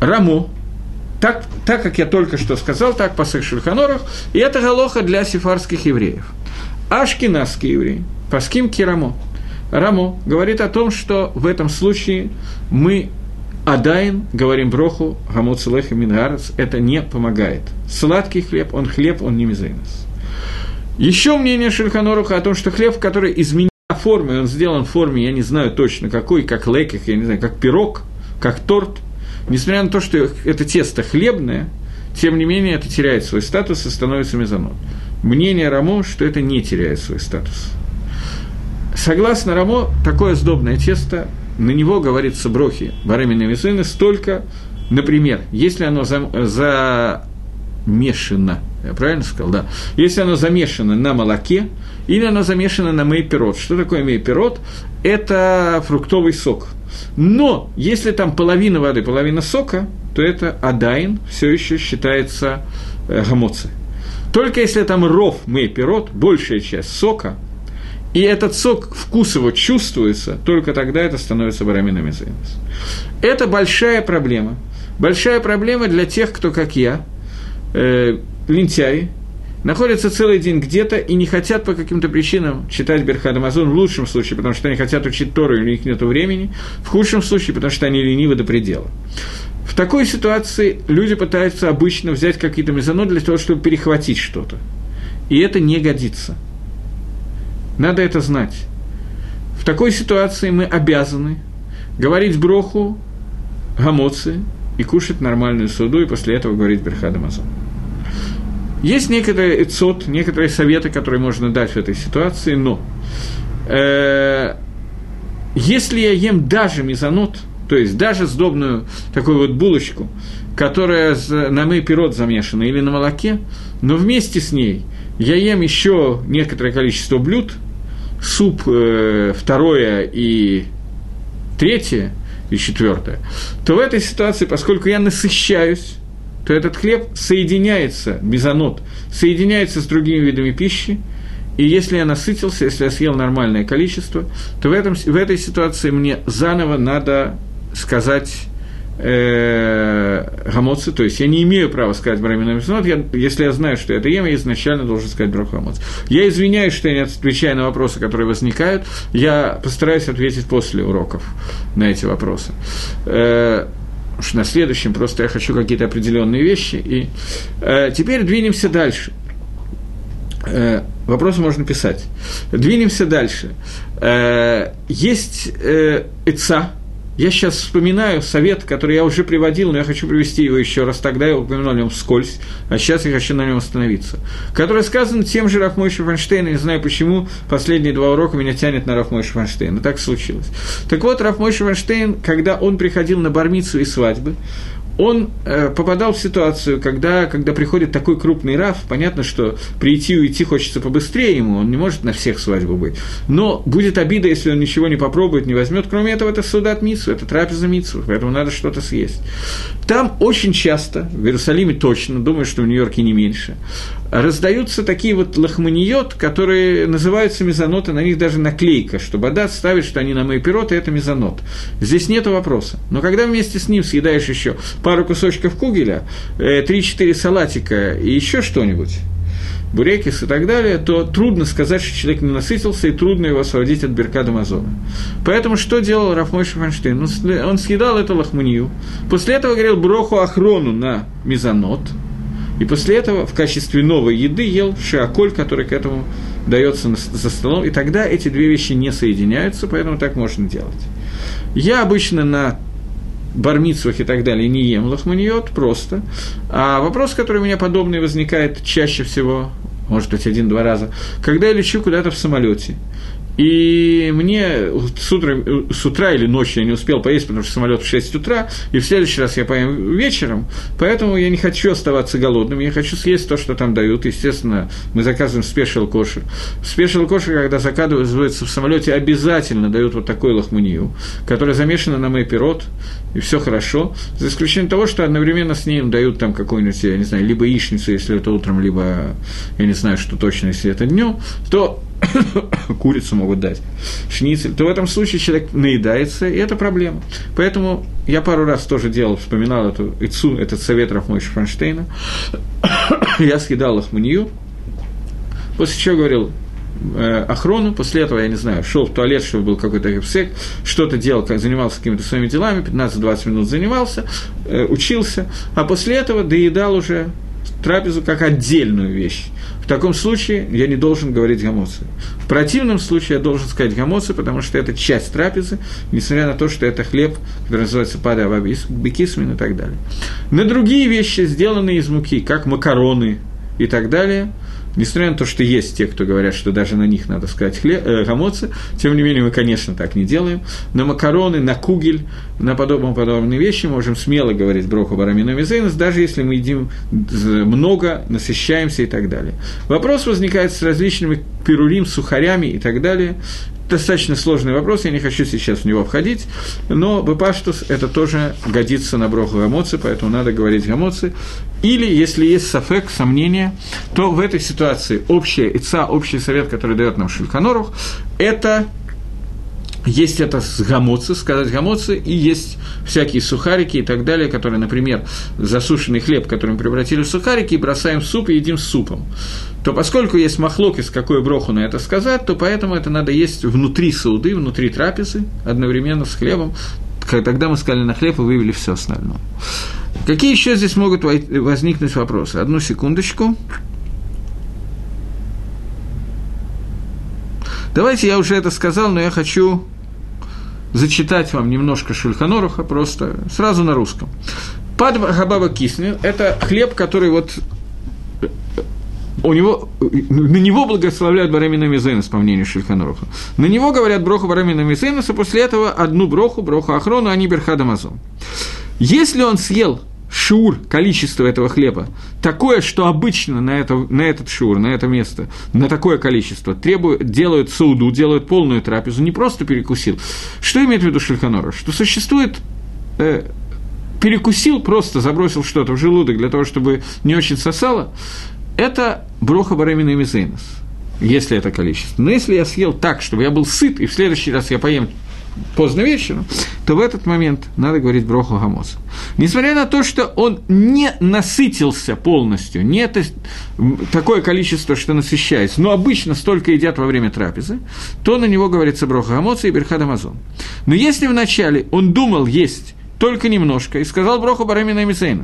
Рамо, так, так как я только что сказал, так по Шульханорах, и это галоха для сифарских евреев. Ашкинасские евреи, паским кирамо. Рамо говорит о том, что в этом случае мы Адайн, говорим броху, и мингарец, это не помогает. Сладкий хлеб, он хлеб, он не мизейнос. Еще мнение Шельханоруха о том, что хлеб, который изменил форме, он сделан в форме, я не знаю точно какой, как леких, я не знаю, как пирог, как торт, несмотря на то, что это тесто хлебное, тем не менее это теряет свой статус и становится мезонот. Мнение Рамо, что это не теряет свой статус. Согласно Рамо, такое сдобное тесто на него говорится брохи барамина мизына столько, например, если оно замешано, я правильно сказал, да, если оно замешано на молоке, или оно замешано на мейпирот. Что такое мейпирот? Это фруктовый сок. Но если там половина воды, половина сока, то это адайн все еще считается э, гамоци. Только если там ров мейпирот, большая часть сока, и этот сок, вкус его чувствуется, только тогда это становится барамином изейнос. Это большая проблема. Большая проблема для тех, кто, как я, э, лентяи, находятся целый день где-то и не хотят по каким-то причинам читать Берхад Амазон, в лучшем случае, потому что они хотят учить Тору, или у них нет времени, в худшем случае, потому что они ленивы до предела. В такой ситуации люди пытаются обычно взять какие-то мезонот для того, чтобы перехватить что-то. И это не годится – надо это знать. В такой ситуации мы обязаны говорить броху, гамоцы и кушать нормальную суду, и после этого говорить Берхада Мазон. Есть некоторые эцот, некоторые советы, которые можно дать в этой ситуации, но э, если я ем даже мезонот, то есть даже сдобную такую вот булочку, которая на мой пирот замешана или на молоке, но вместе с ней я ем еще некоторое количество блюд – суп э, второе и третье, и четвертое, то в этой ситуации, поскольку я насыщаюсь, то этот хлеб соединяется, мезонот, соединяется с другими видами пищи, и если я насытился, если я съел нормальное количество, то в, этом, в этой ситуации мне заново надо сказать э, то есть я не имею права сказать Брамина Мисонот, я, если я знаю, что я это ем, я изначально должен сказать Браху гамоцы. Я извиняюсь, что я не отвечаю на вопросы, которые возникают, я постараюсь ответить после уроков на эти вопросы. Э, уж на следующем просто я хочу какие-то определенные вещи. И э, теперь двинемся дальше. Э, вопросы можно писать. Двинемся дальше. Э, есть э, Ица, я сейчас вспоминаю совет, который я уже приводил, но я хочу привести его еще раз. Тогда я упомянул о нем вскользь, а сейчас я хочу на нем остановиться. Который сказан тем же Рафмойши Фанштейна, не знаю почему, последние два урока меня тянет на Рафмойши Фанштейна. Так случилось. Так вот, Рафмойши Фанштейн, когда он приходил на бармицу и свадьбы, он э, попадал в ситуацию, когда, когда приходит такой крупный раф, понятно, что прийти и уйти хочется побыстрее ему, он не может на всех свадьбу быть. Но будет обида, если он ничего не попробует, не возьмет. Кроме этого, это судат митсу, это трапеза митсу, поэтому надо что-то съесть. Там очень часто, в Иерусалиме точно, думаю, что в Нью-Йорке не меньше, раздаются такие вот лохманиот, которые называются мезоноты, на них даже наклейка, что Бадат ставит, что они на мои пироты, это мезонот. Здесь нет вопроса. Но когда вместе с ним съедаешь еще пару кусочков кугеля, 3-4 э, салатика и еще что-нибудь, бурекис и так далее, то трудно сказать, что человек не насытился, и трудно его освободить от Беркада Мазона. Поэтому что делал Рафмой Шифанштейн? Он съедал эту лохманию, после этого говорил броху охрону на мезонот, и после этого в качестве новой еды ел шиаколь, который к этому дается за столом, и тогда эти две вещи не соединяются, поэтому так можно делать. Я обычно на бармицвах и так далее не ем лохманиот просто. А вопрос, который у меня подобный возникает чаще всего, может быть, один-два раза, когда я лечу куда-то в самолете, и мне с утра, с утра или ночью я не успел поесть, потому что самолет в 6 утра, и в следующий раз я поем вечером, поэтому я не хочу оставаться голодным, я хочу съесть то, что там дают. Естественно, мы заказываем спешил кошер. Спешил кошер, когда заказывается в самолете, обязательно дают вот такой лохмунию, которая замешана на мэпирот, и все хорошо, за исключением того, что одновременно с ним дают там какую-нибудь, я не знаю, либо яичницу, если это утром, либо, я не знаю, что точно, если это днем, то курицу могут дать, шницель, то в этом случае человек наедается, и это проблема. Поэтому я пару раз тоже делал, вспоминал эту ИЦУ, этот совет Рафмойша Франштейна, я съедал их манию, после чего говорил, э, охрону, после этого, я не знаю, шел в туалет, чтобы был какой-то гипсек, что-то делал, как занимался какими-то своими делами, 15-20 минут занимался, э, учился, а после этого доедал уже трапезу как отдельную вещь. В таком случае я не должен говорить гамоцы. В противном случае я должен сказать гамоцы, потому что это часть трапезы, несмотря на то, что это хлеб, который называется пада бекисмин и так далее. На другие вещи, сделанные из муки, как макароны и так далее – Несмотря на то, что есть те, кто говорят, что даже на них надо сказать хлеб, э, гамоцы, тем не менее мы, конечно, так не делаем. На макароны, на кугель, на подобные, подобные вещи можем смело говорить броху барамина мизейнус, даже если мы едим много, насыщаемся и так далее. Вопрос возникает с различными пирурим, сухарями и так далее достаточно сложный вопрос, я не хочу сейчас в него входить, но Бепаштус это тоже годится на броху гамоцы, поэтому надо говорить гамоцы. Или, если есть сафек, сомнения, то в этой ситуации общая ица, общий совет, который дает нам Шульханорух, это есть это с гамоцы, сказать гамоцы, и есть всякие сухарики и так далее, которые, например, засушенный хлеб, который мы превратили в сухарики, и бросаем в суп и едим с супом. То поскольку есть махлок, из какой броху на это сказать, то поэтому это надо есть внутри сауды, внутри трапезы, одновременно с хлебом. Тогда мы сказали на хлеб и вывели все остальное. Какие еще здесь могут возникнуть вопросы? Одну секундочку. Давайте я уже это сказал, но я хочу зачитать вам немножко Шульханоруха, просто сразу на русском. Пад Хабаба Киснин – это хлеб, который вот у него, на него благословляют Барамина Мизенес, по мнению Шульханоруха. На него говорят броху Барамина Мизенеса, после этого одну броху, броху Ахрону, а не Берхадамазон. Если он съел шур, количество этого хлеба, такое, что обычно на, это, на этот шур, на это место, на такое количество требуют, делают сауду, делают полную трапезу, не просто перекусил. Что имеет в виду Шульханора? Что существует э, перекусил, просто забросил что-то в желудок для того, чтобы не очень сосало, это броха барамина и мизейнос, если это количество. Но если я съел так, чтобы я был сыт, и в следующий раз я поем поздно вечером, то в этот момент надо говорить броху гамоса. Несмотря на то, что он не насытился полностью, не такое количество, что насыщается, но обычно столько едят во время трапезы, то на него говорится броха гамоса и берхад амазон. Но если вначале он думал есть только немножко и сказал броху барамина и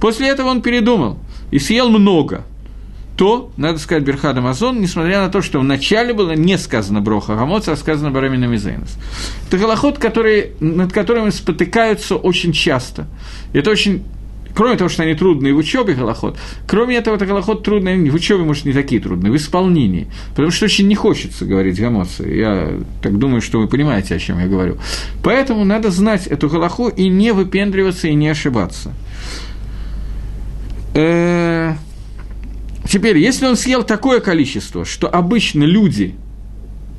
после этого он передумал и съел много – то, надо сказать, Берхад Амазон, несмотря на то, что вначале было не сказано Броха Гамоц, а сказано Барамина Мизейнос. Это голоход, который, над которым спотыкаются очень часто. Это очень Кроме того, что они трудные в учебе голоход, кроме этого, это голоход трудный в учебе, может, не такие трудные, в исполнении. Потому что очень не хочется говорить гамоцы. Я так думаю, что вы понимаете, о чем я говорю. Поэтому надо знать эту голоху и не выпендриваться, и не ошибаться. Э-э- Теперь, если он съел такое количество, что обычно люди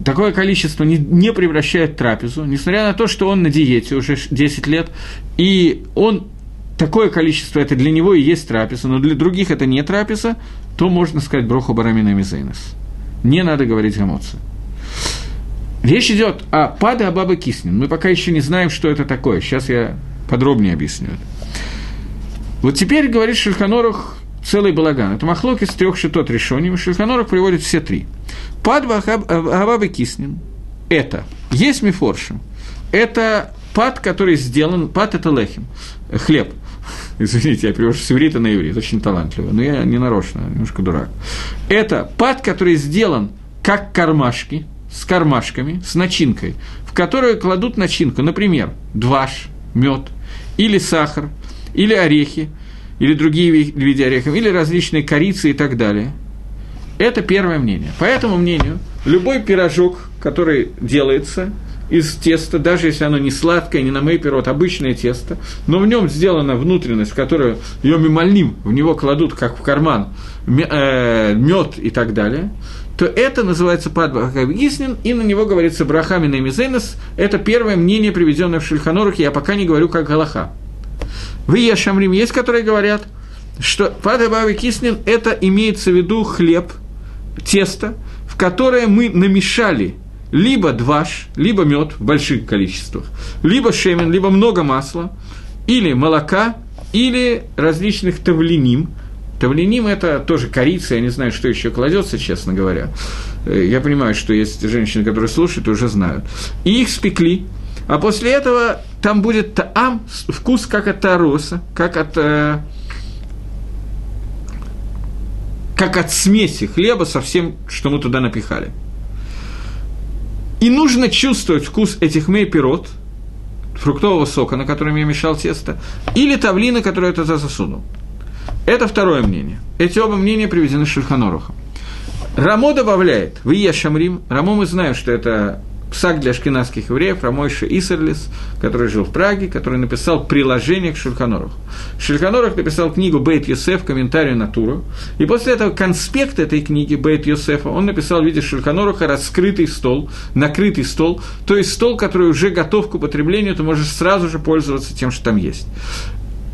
такое количество не, не в трапезу, несмотря на то, что он на диете уже 10 лет, и он такое количество, это для него и есть трапеза, но для других это не трапеза, то можно сказать броху барамина мизейнес. Не надо говорить гамоцы. Речь идет о пада Абаба Киснин. Мы пока еще не знаем, что это такое. Сейчас я подробнее объясню. Вот теперь говорит Шельханорух целый балаган. Это махлок из трех шитот решений. Шульханорах приводит все три. Пад Агабы Киснин – это есть мифоршим. Это пад, который сделан, пад – это лехим, хлеб. Извините, я перевожу с иврита на иврит, очень талантливо, но я не нарочно, немножко дурак. Это пад, который сделан как кармашки, с кармашками, с начинкой, в которую кладут начинку, например, дваш, мед, или сахар, или орехи, или другие виды орехов, или различные корицы и так далее. Это первое мнение. По этому мнению, любой пирожок, который делается из теста, даже если оно не сладкое, не на мейперот, обычное тесто, но в нем сделана внутренность, в которую ее мимальним, в него кладут, как в карман, э, мед и так далее, то это называется Падбахагиснин, и на него говорится Брахамина и Мизенес. Это первое мнение, приведенное в Шульханорухе, я пока не говорю как Галаха. В Ешамрим есть, которые говорят, что Падабави Киснин – это имеется в виду хлеб, тесто, в которое мы намешали либо дваш, либо мед в больших количествах, либо шемен, либо много масла, или молока, или различных тавленим – Тавленим – это тоже корица, я не знаю, что еще кладется, честно говоря. Э, я понимаю, что есть женщины, которые слушают, уже знают. И их спекли, а после этого там будет таам, вкус как от тароса, как от, э, как от смеси хлеба со всем, что мы туда напихали. И нужно чувствовать вкус этих мейпирот, фруктового сока, на котором я мешал тесто, или тавлина, которую я туда засунул. Это второе мнение. Эти оба мнения приведены Шульханорухом. Рамо добавляет, в Ешамрим, Рамо мы знаем, что это псак для шкинавских евреев, Рамойша Исерлис, который жил в Праге, который написал приложение к Шульханоруху. Шульханорах написал книгу Бейт Йосеф, комментарий на Туру, и после этого конспект этой книги Бейт Йосефа он написал в виде Шульханораха раскрытый стол, накрытый стол, то есть стол, который уже готов к употреблению, ты можешь сразу же пользоваться тем, что там есть.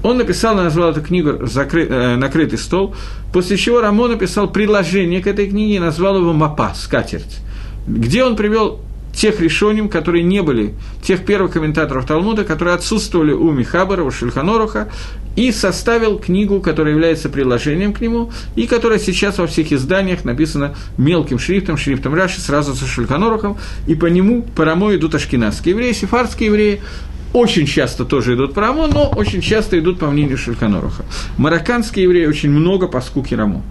Он написал, назвал эту книгу закры, э, «Накрытый стол», после чего Рамон написал предложение к этой книге и назвал его «Мапа», «Скатерть», где он привел тех решений, которые не были, тех первых комментаторов Талмуда, которые отсутствовали у Михабара, у Шульханоруха, и составил книгу, которая является приложением к нему, и которая сейчас во всех изданиях написана мелким шрифтом, шрифтом Раши, сразу со Шульханорухом, и по нему, по Рамо идут ашкенадские евреи, сефардские евреи, очень часто тоже идут по Рамо, но очень часто идут по мнению Шульханоруха. Марокканские евреи очень много по скуке Рамо.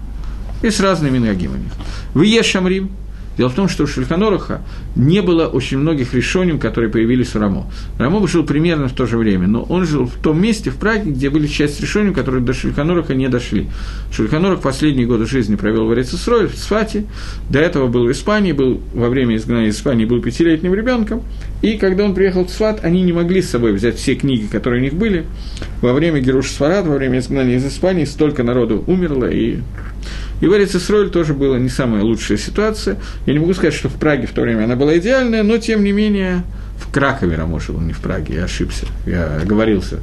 И с разными у них. В Ешамрим, Дело в том, что у Шульханоруха не было очень многих решений, которые появились у Рамо. Рамо жил примерно в то же время, но он жил в том месте, в Праге, где были часть решений, которые до Шульханоруха не дошли. Шульханорух последние годы жизни провел в Арицесроль, в Сфате, до этого был в Испании, был во время изгнания из Испании, был пятилетним ребенком, и когда он приехал в Сфат, они не могли с собой взять все книги, которые у них были. Во время Геруш Сфарад, во время изгнания из Испании столько народу умерло, и и в Эрицесроль тоже была не самая лучшая ситуация. Я не могу сказать, что в Праге в то время она была идеальная, но тем не менее в Кракове Рамо жил, не в Праге, я ошибся, я оговорился.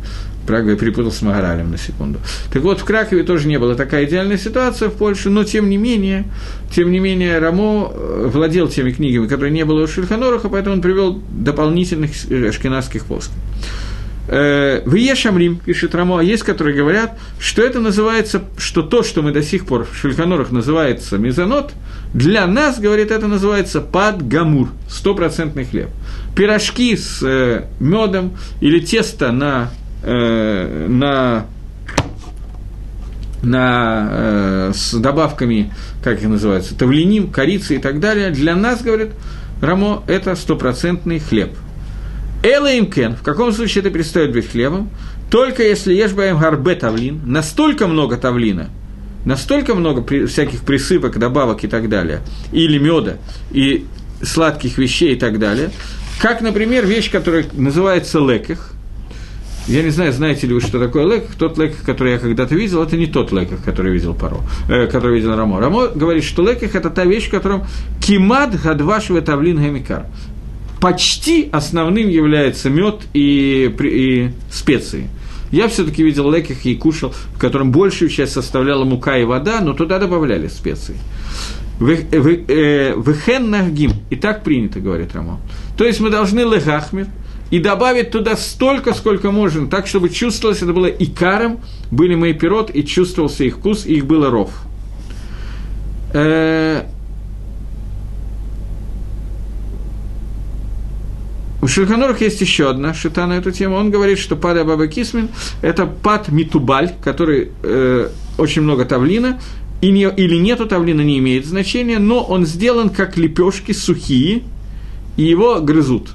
Прага я перепутал с Магаралем на секунду. Так вот, в Кракове тоже не была такая идеальная ситуация в Польше, но тем не менее, тем не менее, Рамо э, владел теми книгами, которые не было у Шульханоруха, поэтому он привел дополнительных ашкенадских плоских. Э, в Ешамрим, пишет Рамо, а есть, которые говорят, что это называется, что то, что мы до сих пор в Шульханорах называется мезонот, для нас, говорит, это называется падгамур, стопроцентный хлеб. Пирожки с э, медом или тесто на, э, на на, э, с добавками, как их называется, тавленим, корицы и так далее, для нас, говорит Рамо, это стопроцентный хлеб – Эла им в каком случае это перестает быть хлебом? Только если ешь баем гарбе тавлин, настолько много тавлина, настолько много при, всяких присыпок, добавок и так далее, или меда, и сладких вещей и так далее, как, например, вещь, которая называется леках. Я не знаю, знаете ли вы, что такое леках. Тот леках, который я когда-то видел, это не тот леках, который видел Паро, э, который видел Рамо. Рамо говорит, что леках – это та вещь, в котором кимад гадвашве тавлин гамикар почти основным является мед и, и специи. Я все-таки видел леких и кушал, в котором большую часть составляла мука и вода, но туда добавляли специи. Вехен нахгим. И так принято, говорит Рамо. То есть мы должны лехахмир и добавить туда столько, сколько можно, так, чтобы чувствовалось, это было икаром, были мои пирот, и чувствовался их вкус, и их было ров. У Шульханорах есть еще одна шита на эту тему. Он говорит, что пад Абаба Кисмин – это пад Митубаль, который э, очень много тавлина, и не, или нету тавлина, не имеет значения, но он сделан как лепешки сухие, и его грызут.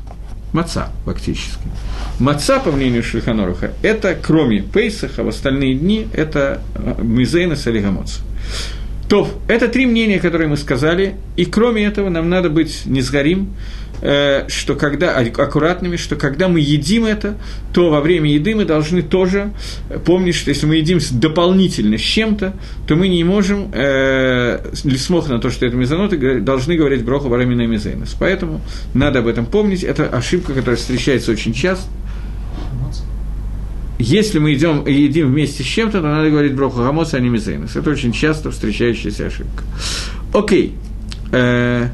Маца, фактически. Маца, по мнению Шульханоруха, это кроме Пейсаха, в остальные дни это э, Мизейна Салигамоца. То это три мнения, которые мы сказали, и кроме этого нам надо быть не сгорим, э, что когда, аккуратными, что когда мы едим это, то во время еды мы должны тоже помнить, что если мы едим дополнительно с чем-то, то мы не можем, э, лисмох на то, что это мезоноты, должны говорить броху барамина и мезейнос. Поэтому надо об этом помнить. Это ошибка, которая встречается очень часто если мы идем, едим вместе с чем-то, то надо говорить броху гамоса, а не мизейнос. Это очень часто встречающаяся ошибка. Окей. Э,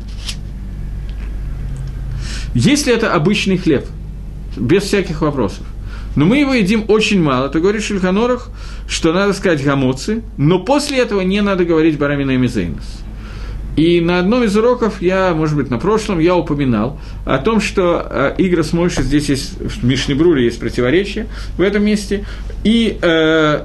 если это обычный хлеб, без всяких вопросов, но мы его едим очень мало, то говорит Шульханорах, что надо сказать гамоцы, но после этого не надо говорить барамина и мизейнос. И на одном из уроков я, может быть, на прошлом, я упоминал о том, что э, Игра с Мойши, здесь есть, в Мишнебруле есть противоречие в этом месте, и э,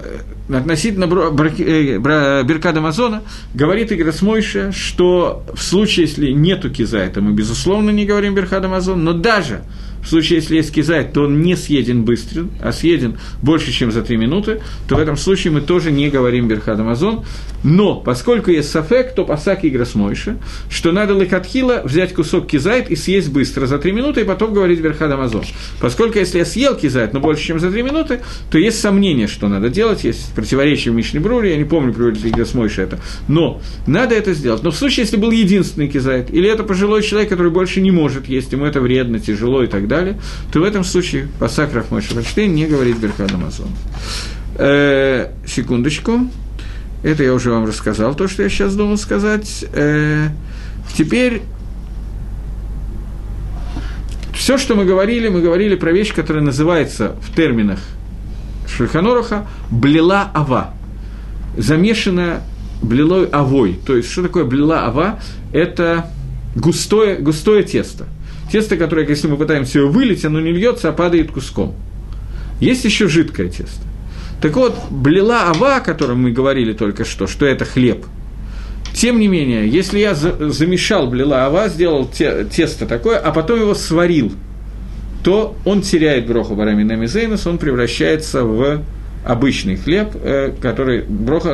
относительно э, Беркада Амазона говорит Игра с Мойши, что в случае, если нету кизайта, мы, безусловно, не говорим Беркада Амазон, но даже в случае, если есть кизайт, то он не съеден быстро, а съеден больше, чем за три минуты, то в этом случае мы тоже не говорим Берхад Амазон. Но, поскольку есть сафек, то пасак и Мойши, что надо лекатхила взять кусок кизайт и съесть быстро за три минуты, и потом говорить Берхад Амазон. Поскольку если я съел кизайт, но больше, чем за три минуты, то есть сомнение, что надо делать, есть противоречие в Мишне Бруре, я не помню, приводит ли Мойши это, но надо это сделать. Но в случае, если был единственный кизайт, или это пожилой человек, который больше не может есть, ему это вредно, тяжело и так далее, то в этом случае Пасак Рахмой Шабаштейн не говорит Берхад Амазон. Э, секундочку. Это я уже вам рассказал, то, что я сейчас думал сказать. Э, теперь все, что мы говорили, мы говорили про вещь, которая называется в терминах Шульханоруха «блила ава», замешанная блилой авой. То есть, что такое блила ава? Это густое, густое тесто – Тесто, которое, если мы пытаемся его вылить, оно не льется, а падает куском. Есть еще жидкое тесто. Так вот, блила ава, о котором мы говорили только что, что это хлеб. Тем не менее, если я замешал блила ава, сделал те, тесто такое, а потом его сварил, то он теряет броху барамина мизейнус, он превращается в обычный хлеб, э, который броха,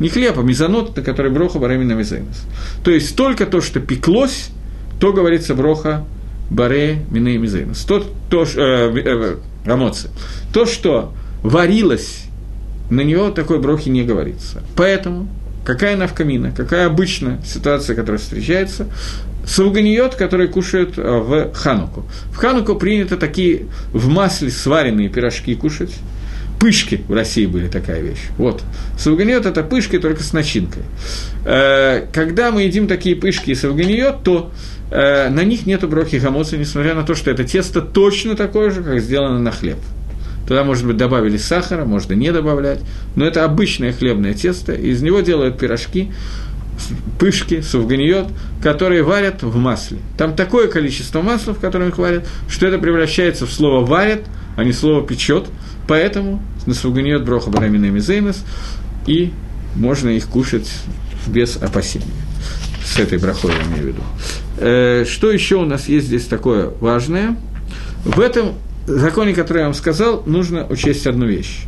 не хлеб, а мизанот, на который броха барамина мизейнус. То есть только то, что пеклось, то говорится броха баре миней мизейнус. То, то, э, э, То, что варилось, на него такой брохи не говорится. Поэтому какая навкамина, какая обычная ситуация, которая встречается, сауганиот, которые кушают э, в хануку. В хануку принято такие в масле сваренные пирожки кушать. Пышки в России были такая вещь. Вот. Сауганиот – это пышки, только с начинкой. Э, когда мы едим такие пышки и сауганиот, то Э, на них нету брохи гамоца, несмотря на то, что это тесто точно такое же, как сделано на хлеб. Туда, может быть, добавили сахара, можно не добавлять, но это обычное хлебное тесто, из него делают пирожки, пышки, суфганиот, которые варят в масле. Там такое количество масла, в котором их варят, что это превращается в слово «варят», а не слово «печет», поэтому на суфганиот броха барамина мизейнос, и можно их кушать без опасения. С этой брахой я имею в виду. Э, что еще у нас есть здесь такое важное? В этом законе, который я вам сказал, нужно учесть одну вещь.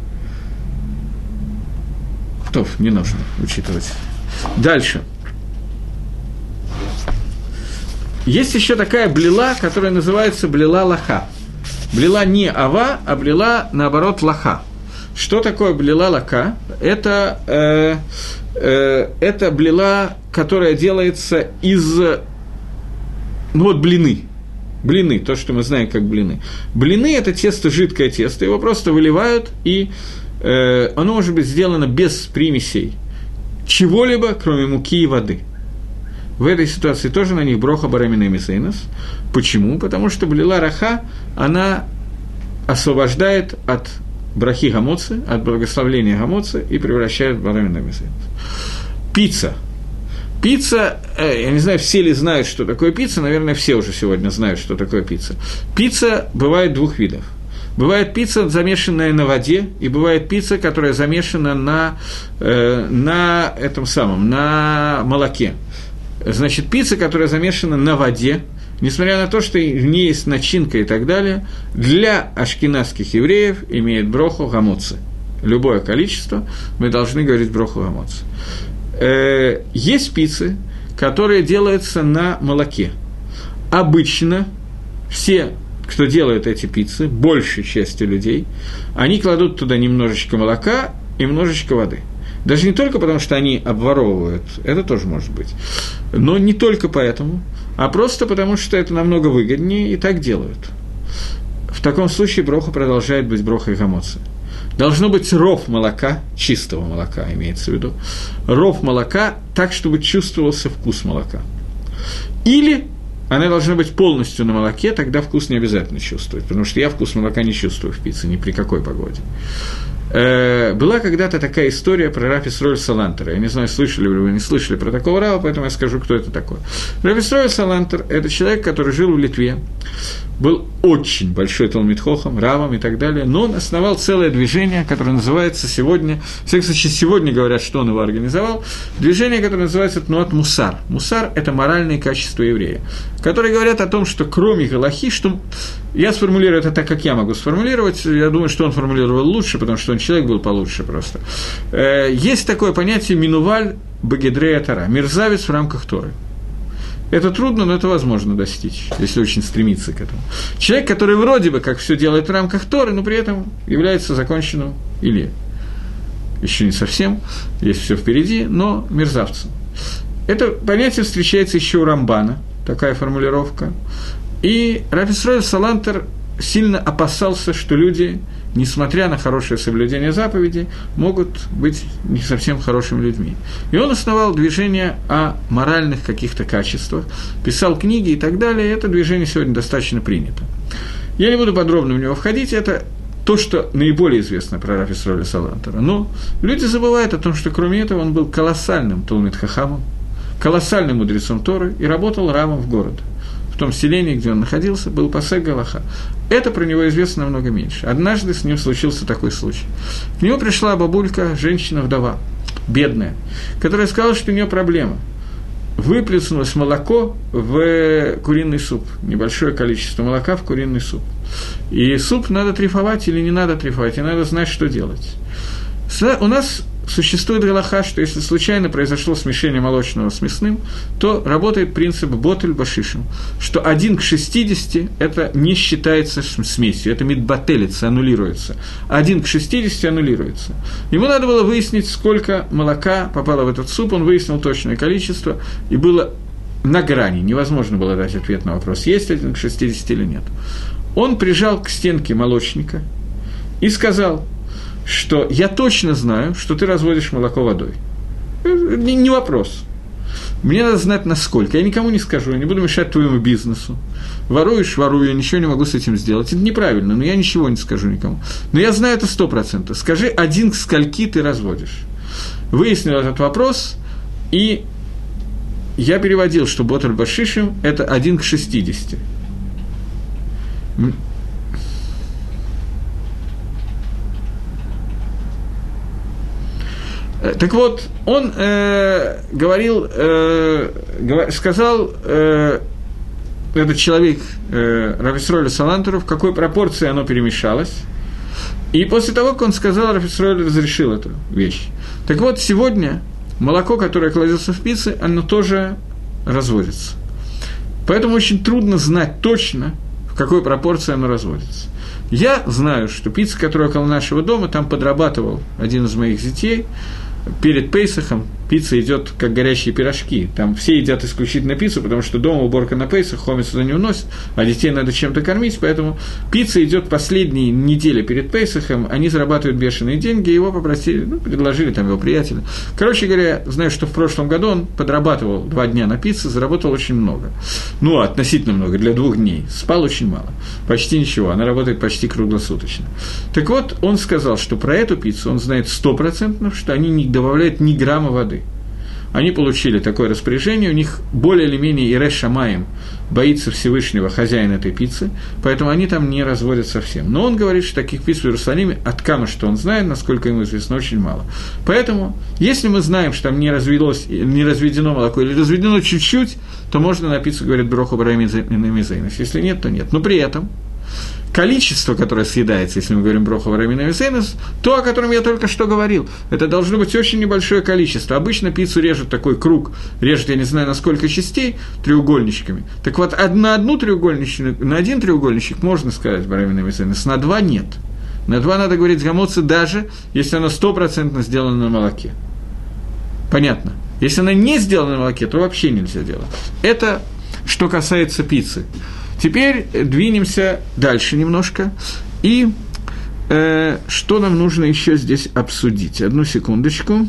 Кто не нужно учитывать. Дальше. Есть еще такая блила, которая называется блила лаха. Блила не ава, а блила, наоборот, лаха. Что такое блила лака? Это, э, э, это блила, которая делается из ну вот блины. Блины, то, что мы знаем как блины. Блины – это тесто, жидкое тесто, его просто выливают, и э, оно может быть сделано без примесей чего-либо, кроме муки и воды. В этой ситуации тоже на них ברכה בורא מיני מזונות. Почему? Потому что בלילה רכה, она освобождает от брахи המוציא, от благословления המוציא и превращает в בורא מיני. Пицца – Пицца, э, я не знаю, все ли знают, что такое пицца, наверное, все уже сегодня знают, что такое пицца. Пицца бывает двух видов. Бывает пицца, замешанная на воде, и бывает пицца, которая замешана на, э, на этом самом, на молоке. Значит, пицца, которая замешана на воде, несмотря на то, что в ней есть начинка и так далее, для ашкенадских евреев имеет броху гамоцы. Любое количество мы должны говорить броху гамоцы. Э, есть пиццы, которые делаются на молоке. Обычно все, кто делает эти пиццы, большей частью людей, они кладут туда немножечко молока и немножечко воды. Даже не только потому, что они обворовывают, это тоже может быть, но не только поэтому, а просто потому, что это намного выгоднее и так делают. В таком случае броха продолжает быть брохой гамоции. Должно быть ров молока, чистого молока имеется в виду, ров молока так, чтобы чувствовался вкус молока. Или она должна быть полностью на молоке, тогда вкус не обязательно чувствовать, потому что я вкус молока не чувствую в пицце ни при какой погоде. Э, была когда-то такая история про Рафис Роль Салантера. Я не знаю, слышали ли вы, не слышали про такого Рава, поэтому я скажу, кто это такой. Рафис Роль Салантер – это человек, который жил в Литве был очень большой Талмитхохом, Равом и так далее, но он основал целое движение, которое называется сегодня, в всяком случае, сегодня говорят, что он его организовал, движение, которое называется Тнуат Мусар. Мусар – это моральные качества еврея, которые говорят о том, что кроме Галахи, что я сформулирую это так, как я могу сформулировать, я думаю, что он формулировал лучше, потому что он человек был получше просто. Э, есть такое понятие «минуваль багедрея Тара» – мерзавец в рамках Торы – это трудно, но это возможно достичь, если очень стремиться к этому. Человек, который вроде бы как все делает в рамках Торы, но при этом является законченным или еще не совсем, есть все впереди, но мерзавцем. Это понятие встречается еще у Рамбана, такая формулировка. И Рафисрой Салантер сильно опасался, что люди несмотря на хорошее соблюдение заповедей, могут быть не совсем хорошими людьми. И он основал движение о моральных каких-то качествах, писал книги и так далее, и это движение сегодня достаточно принято. Я не буду подробно в него входить, это то, что наиболее известно про Рафис Роля Салантера. Но люди забывают о том, что кроме этого он был колоссальным Толмит Хахамом, колоссальным мудрецом Торы и работал рамом в городе в том селении, где он находился, был пасек Галаха. Это про него известно намного меньше. Однажды с ним случился такой случай. К нему пришла бабулька, женщина-вдова, бедная, которая сказала, что у нее проблема. Выплеснулось молоко в куриный суп, небольшое количество молока в куриный суп. И суп надо трефовать или не надо трефовать, и надо знать, что делать. У нас существует галаха, что если случайно произошло смешение молочного с мясным, то работает принцип ботель башишем, что 1 к 60 это не считается смесью, это мидбателится, аннулируется. 1 к 60 аннулируется. Ему надо было выяснить, сколько молока попало в этот суп, он выяснил точное количество, и было на грани, невозможно было дать ответ на вопрос, есть 1 к 60 или нет. Он прижал к стенке молочника и сказал – что я точно знаю, что ты разводишь молоко водой. Э, не, не вопрос. Мне надо знать, насколько. Я никому не скажу, я не буду мешать твоему бизнесу. Воруешь, ворую, я ничего не могу с этим сделать. Это неправильно, но я ничего не скажу никому. Но я знаю это сто процентов. Скажи, один к скольки ты разводишь. Выяснил этот вопрос, и я переводил, что Боталь Башишим – это один к 60. Так вот, он э, говорил, э, сказал э, этот человек э, Рафисроля Салантеру, в какой пропорции оно перемешалось. И после того, как он сказал, Рафисроль разрешил эту вещь. Так вот, сегодня молоко, которое кладется в пицце, оно тоже разводится. Поэтому очень трудно знать точно, в какой пропорции оно разводится. Я знаю, что пицца, которая около нашего дома, там подрабатывал один из моих детей, перед Пейсахом пицца идет как горящие пирожки. Там все едят исключительно пиццу, потому что дома уборка на Пейсах, хомец туда не уносит, а детей надо чем-то кормить, поэтому пицца идет последние недели перед Пейсахом, они зарабатывают бешеные деньги, его попросили, ну, предложили там его приятеля. Короче говоря, знаю, что в прошлом году он подрабатывал два дня на пицце, заработал очень много. Ну, относительно много, для двух дней. Спал очень мало, почти ничего, она работает почти круглосуточно. Так вот, он сказал, что про эту пиццу он знает стопроцентно, что они не добавляют ни грамма воды – они получили такое распоряжение, у них более или менее Иреш Шамаем боится Всевышнего хозяина этой пиццы, поэтому они там не разводят совсем. Но он говорит, что таких пиц в Иерусалиме, от Кама, что он знает, насколько ему известно, очень мало. Поэтому, если мы знаем, что там не, развелось, не разведено молоко или разведено чуть-чуть, то можно на пиццу, говорит Броху Барамизайнов. Если нет, то нет. Но при этом количество, которое съедается, если мы говорим броху варамина висейнес, то, о котором я только что говорил. Это должно быть очень небольшое количество. Обычно пиццу режут такой круг, режут, я не знаю, на сколько частей, треугольничками. Так вот, на одну треугольничек, на один треугольничек можно сказать варамина висейнес, на два нет. На два надо говорить гамоцы даже, если оно стопроцентно сделано на молоке. Понятно. Если она не сделана на молоке, то вообще нельзя делать. Это что касается пиццы. Теперь двинемся дальше немножко. И э, что нам нужно еще здесь обсудить? Одну секундочку.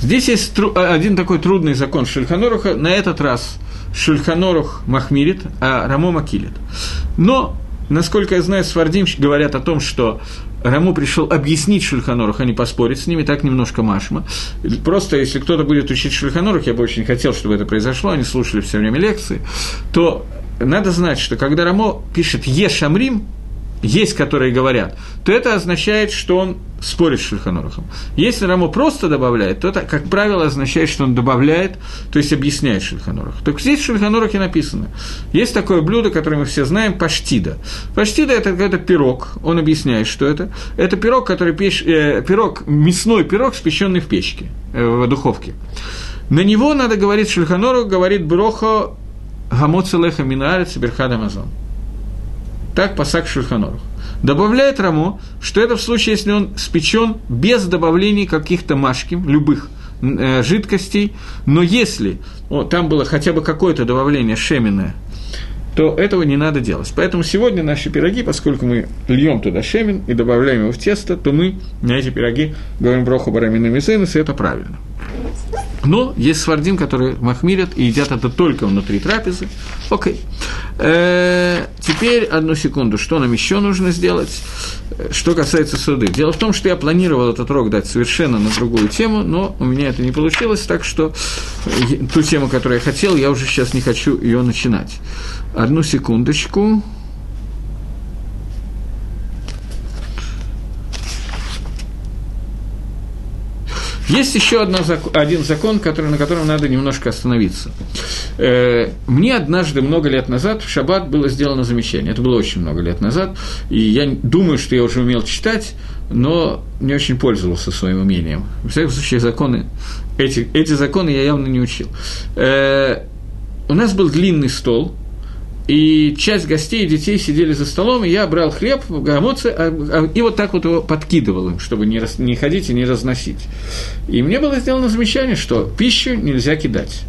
Здесь есть тру- один такой трудный закон Шульханоруха, на этот раз Шульханорух махмирит, а Рамо макилит. Но, насколько я знаю, Свардим говорят о том, что Раму пришел объяснить Шульханорух, а не поспорить с ними, так немножко машма. Просто если кто-то будет учить Шульханорух, я бы очень хотел, чтобы это произошло, они слушали все время лекции, то надо знать, что когда Рамо пишет «Ешамрим», есть, которые говорят, то это означает, что он спорит с Шульханорухом. Если Рамо просто добавляет, то это, как правило, означает, что он добавляет, то есть объясняет Шульханорух. Так здесь в Шульханорухе написано. Есть такое блюдо, которое мы все знаем, паштида. Паштида – это какой-то пирог, он объясняет, что это. Это пирог, который пеш... э, пирог, мясной пирог, спеченный в печке, э, в духовке. На него надо говорить Шульханорух, говорит Брохо Гамоцелеха Минарец Берхад Амазон. Так пасак Шульханорух. Добавляет Рамо, что это в случае, если он спечен без добавления каких-то машким, любых э, жидкостей, но если о, там было хотя бы какое-то добавление шеменное, то этого не надо делать. Поэтому сегодня наши пироги, поскольку мы льем туда шемен и добавляем его в тесто, то мы на эти пироги говорим броху мисейнус, и это правильно. Но есть свардим, которые махмирят и едят это только внутри трапезы. Окей. Э, теперь одну секунду, что нам еще нужно сделать, что касается суды. Дело в том, что я планировал этот урок дать совершенно на другую тему, но у меня это не получилось, так что ту тему, которую я хотел, я уже сейчас не хочу ее начинать. Одну секундочку. Есть еще одна, один закон, который, на котором надо немножко остановиться. Э, мне однажды, много лет назад, в Шаббат было сделано замечание. Это было очень много лет назад. И я думаю, что я уже умел читать, но не очень пользовался своим умением. В всяком случае, законы, эти, эти законы я явно не учил. Э, у нас был длинный стол, и часть гостей и детей сидели за столом, и я брал хлеб, гамоцы, а, а, и вот так вот его подкидывал им, чтобы не, раз, не ходить и не разносить. И мне было сделано замечание, что пищу нельзя кидать.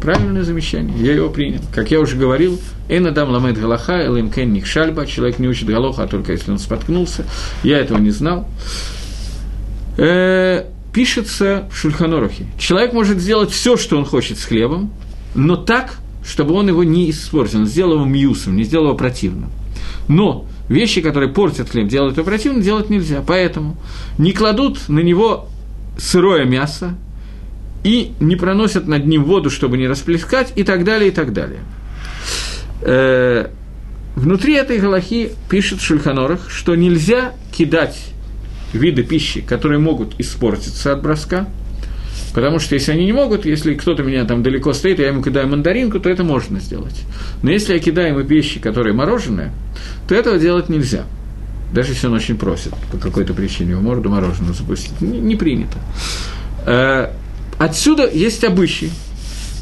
Правильное замечание, я его принял. Как я уже говорил, Энадам ламет галаха, элэм кен шальба, человек не учит галоха, а только если он споткнулся. Я этого не знал. Э, пишется в Шульханорухе. Человек может сделать все, что он хочет с хлебом, но так, чтобы он его не испортил, сделал его мьюсом, не сделал его противным. Но вещи, которые портят хлеб, делают его противным, делать нельзя. Поэтому не кладут на него сырое мясо и не проносят над ним воду, чтобы не расплескать, и так далее, и так далее. Э, внутри этой галахи пишет Шульханорах, что нельзя кидать виды пищи, которые могут испортиться от броска – Потому что если они не могут, если кто-то меня там далеко стоит, я ему кидаю мандаринку, то это можно сделать. Но если я кидаю ему вещи, которые мороженое, то этого делать нельзя. Даже если он очень просит по какой-то причине в морду мороженое запустить. Не, не принято. Э, отсюда есть обычай,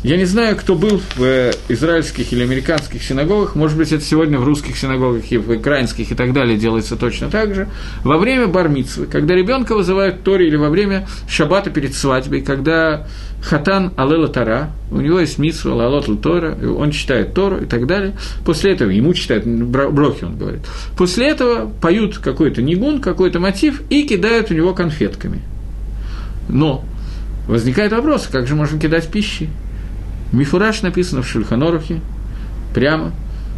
я не знаю, кто был в э, израильских или американских синагогах, может быть, это сегодня в русских синагогах и в украинских и так далее делается точно так же. Во время бармитсвы, когда ребенка вызывают Тори или во время шаббата перед свадьбой, когда хатан алела Тара, у него есть митсва, лалот Тора, он читает Тору и так далее. После этого, ему читают, брохи он говорит. После этого поют какой-то нигун, какой-то мотив и кидают у него конфетками. Но возникает вопрос, как же можно кидать пищей? Мифураж написано в Шульханорухе прямо,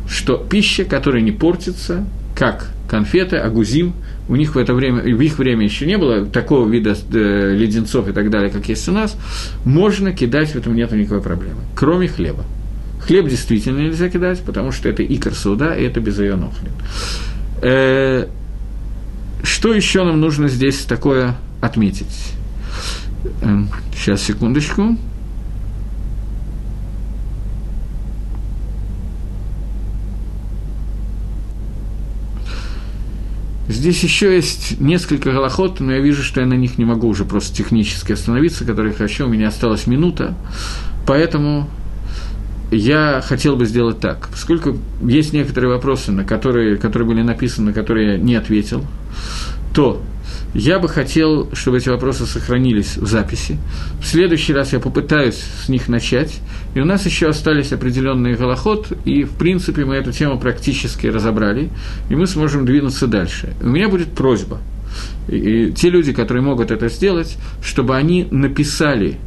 что пища, которая не портится, как конфеты, агузим, у них в это время, в их время еще не было такого вида э, леденцов и так далее, как есть у нас, можно кидать, в этом нет никакой проблемы, кроме хлеба. Хлеб действительно нельзя кидать, потому что это икор суда, и это безайонохлин. Э, Что еще нам нужно здесь такое отметить? Сейчас, секундочку. Здесь еще есть несколько голоход, но я вижу, что я на них не могу уже просто технически остановиться, которые хочу, у меня осталась минута, поэтому я хотел бы сделать так. Поскольку есть некоторые вопросы, на которые, которые были написаны, на которые я не ответил, то я бы хотел, чтобы эти вопросы сохранились в записи. В следующий раз я попытаюсь с них начать. И у нас еще остались определенные голоход, и, в принципе, мы эту тему практически разобрали, и мы сможем двинуться дальше. У меня будет просьба. И, те люди, которые могут это сделать, чтобы они написали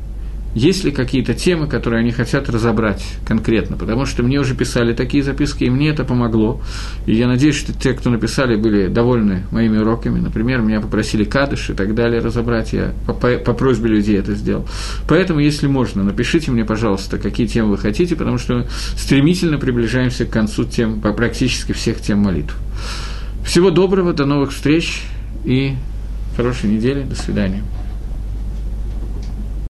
есть ли какие-то темы, которые они хотят разобрать конкретно, потому что мне уже писали такие записки, и мне это помогло. И я надеюсь, что те, кто написали, были довольны моими уроками. Например, меня попросили кадыш и так далее разобрать, я по, по, по просьбе людей это сделал. Поэтому, если можно, напишите мне, пожалуйста, какие темы вы хотите, потому что мы стремительно приближаемся к концу тем, практически всех тем молитв. Всего доброго, до новых встреч и хорошей недели, до свидания.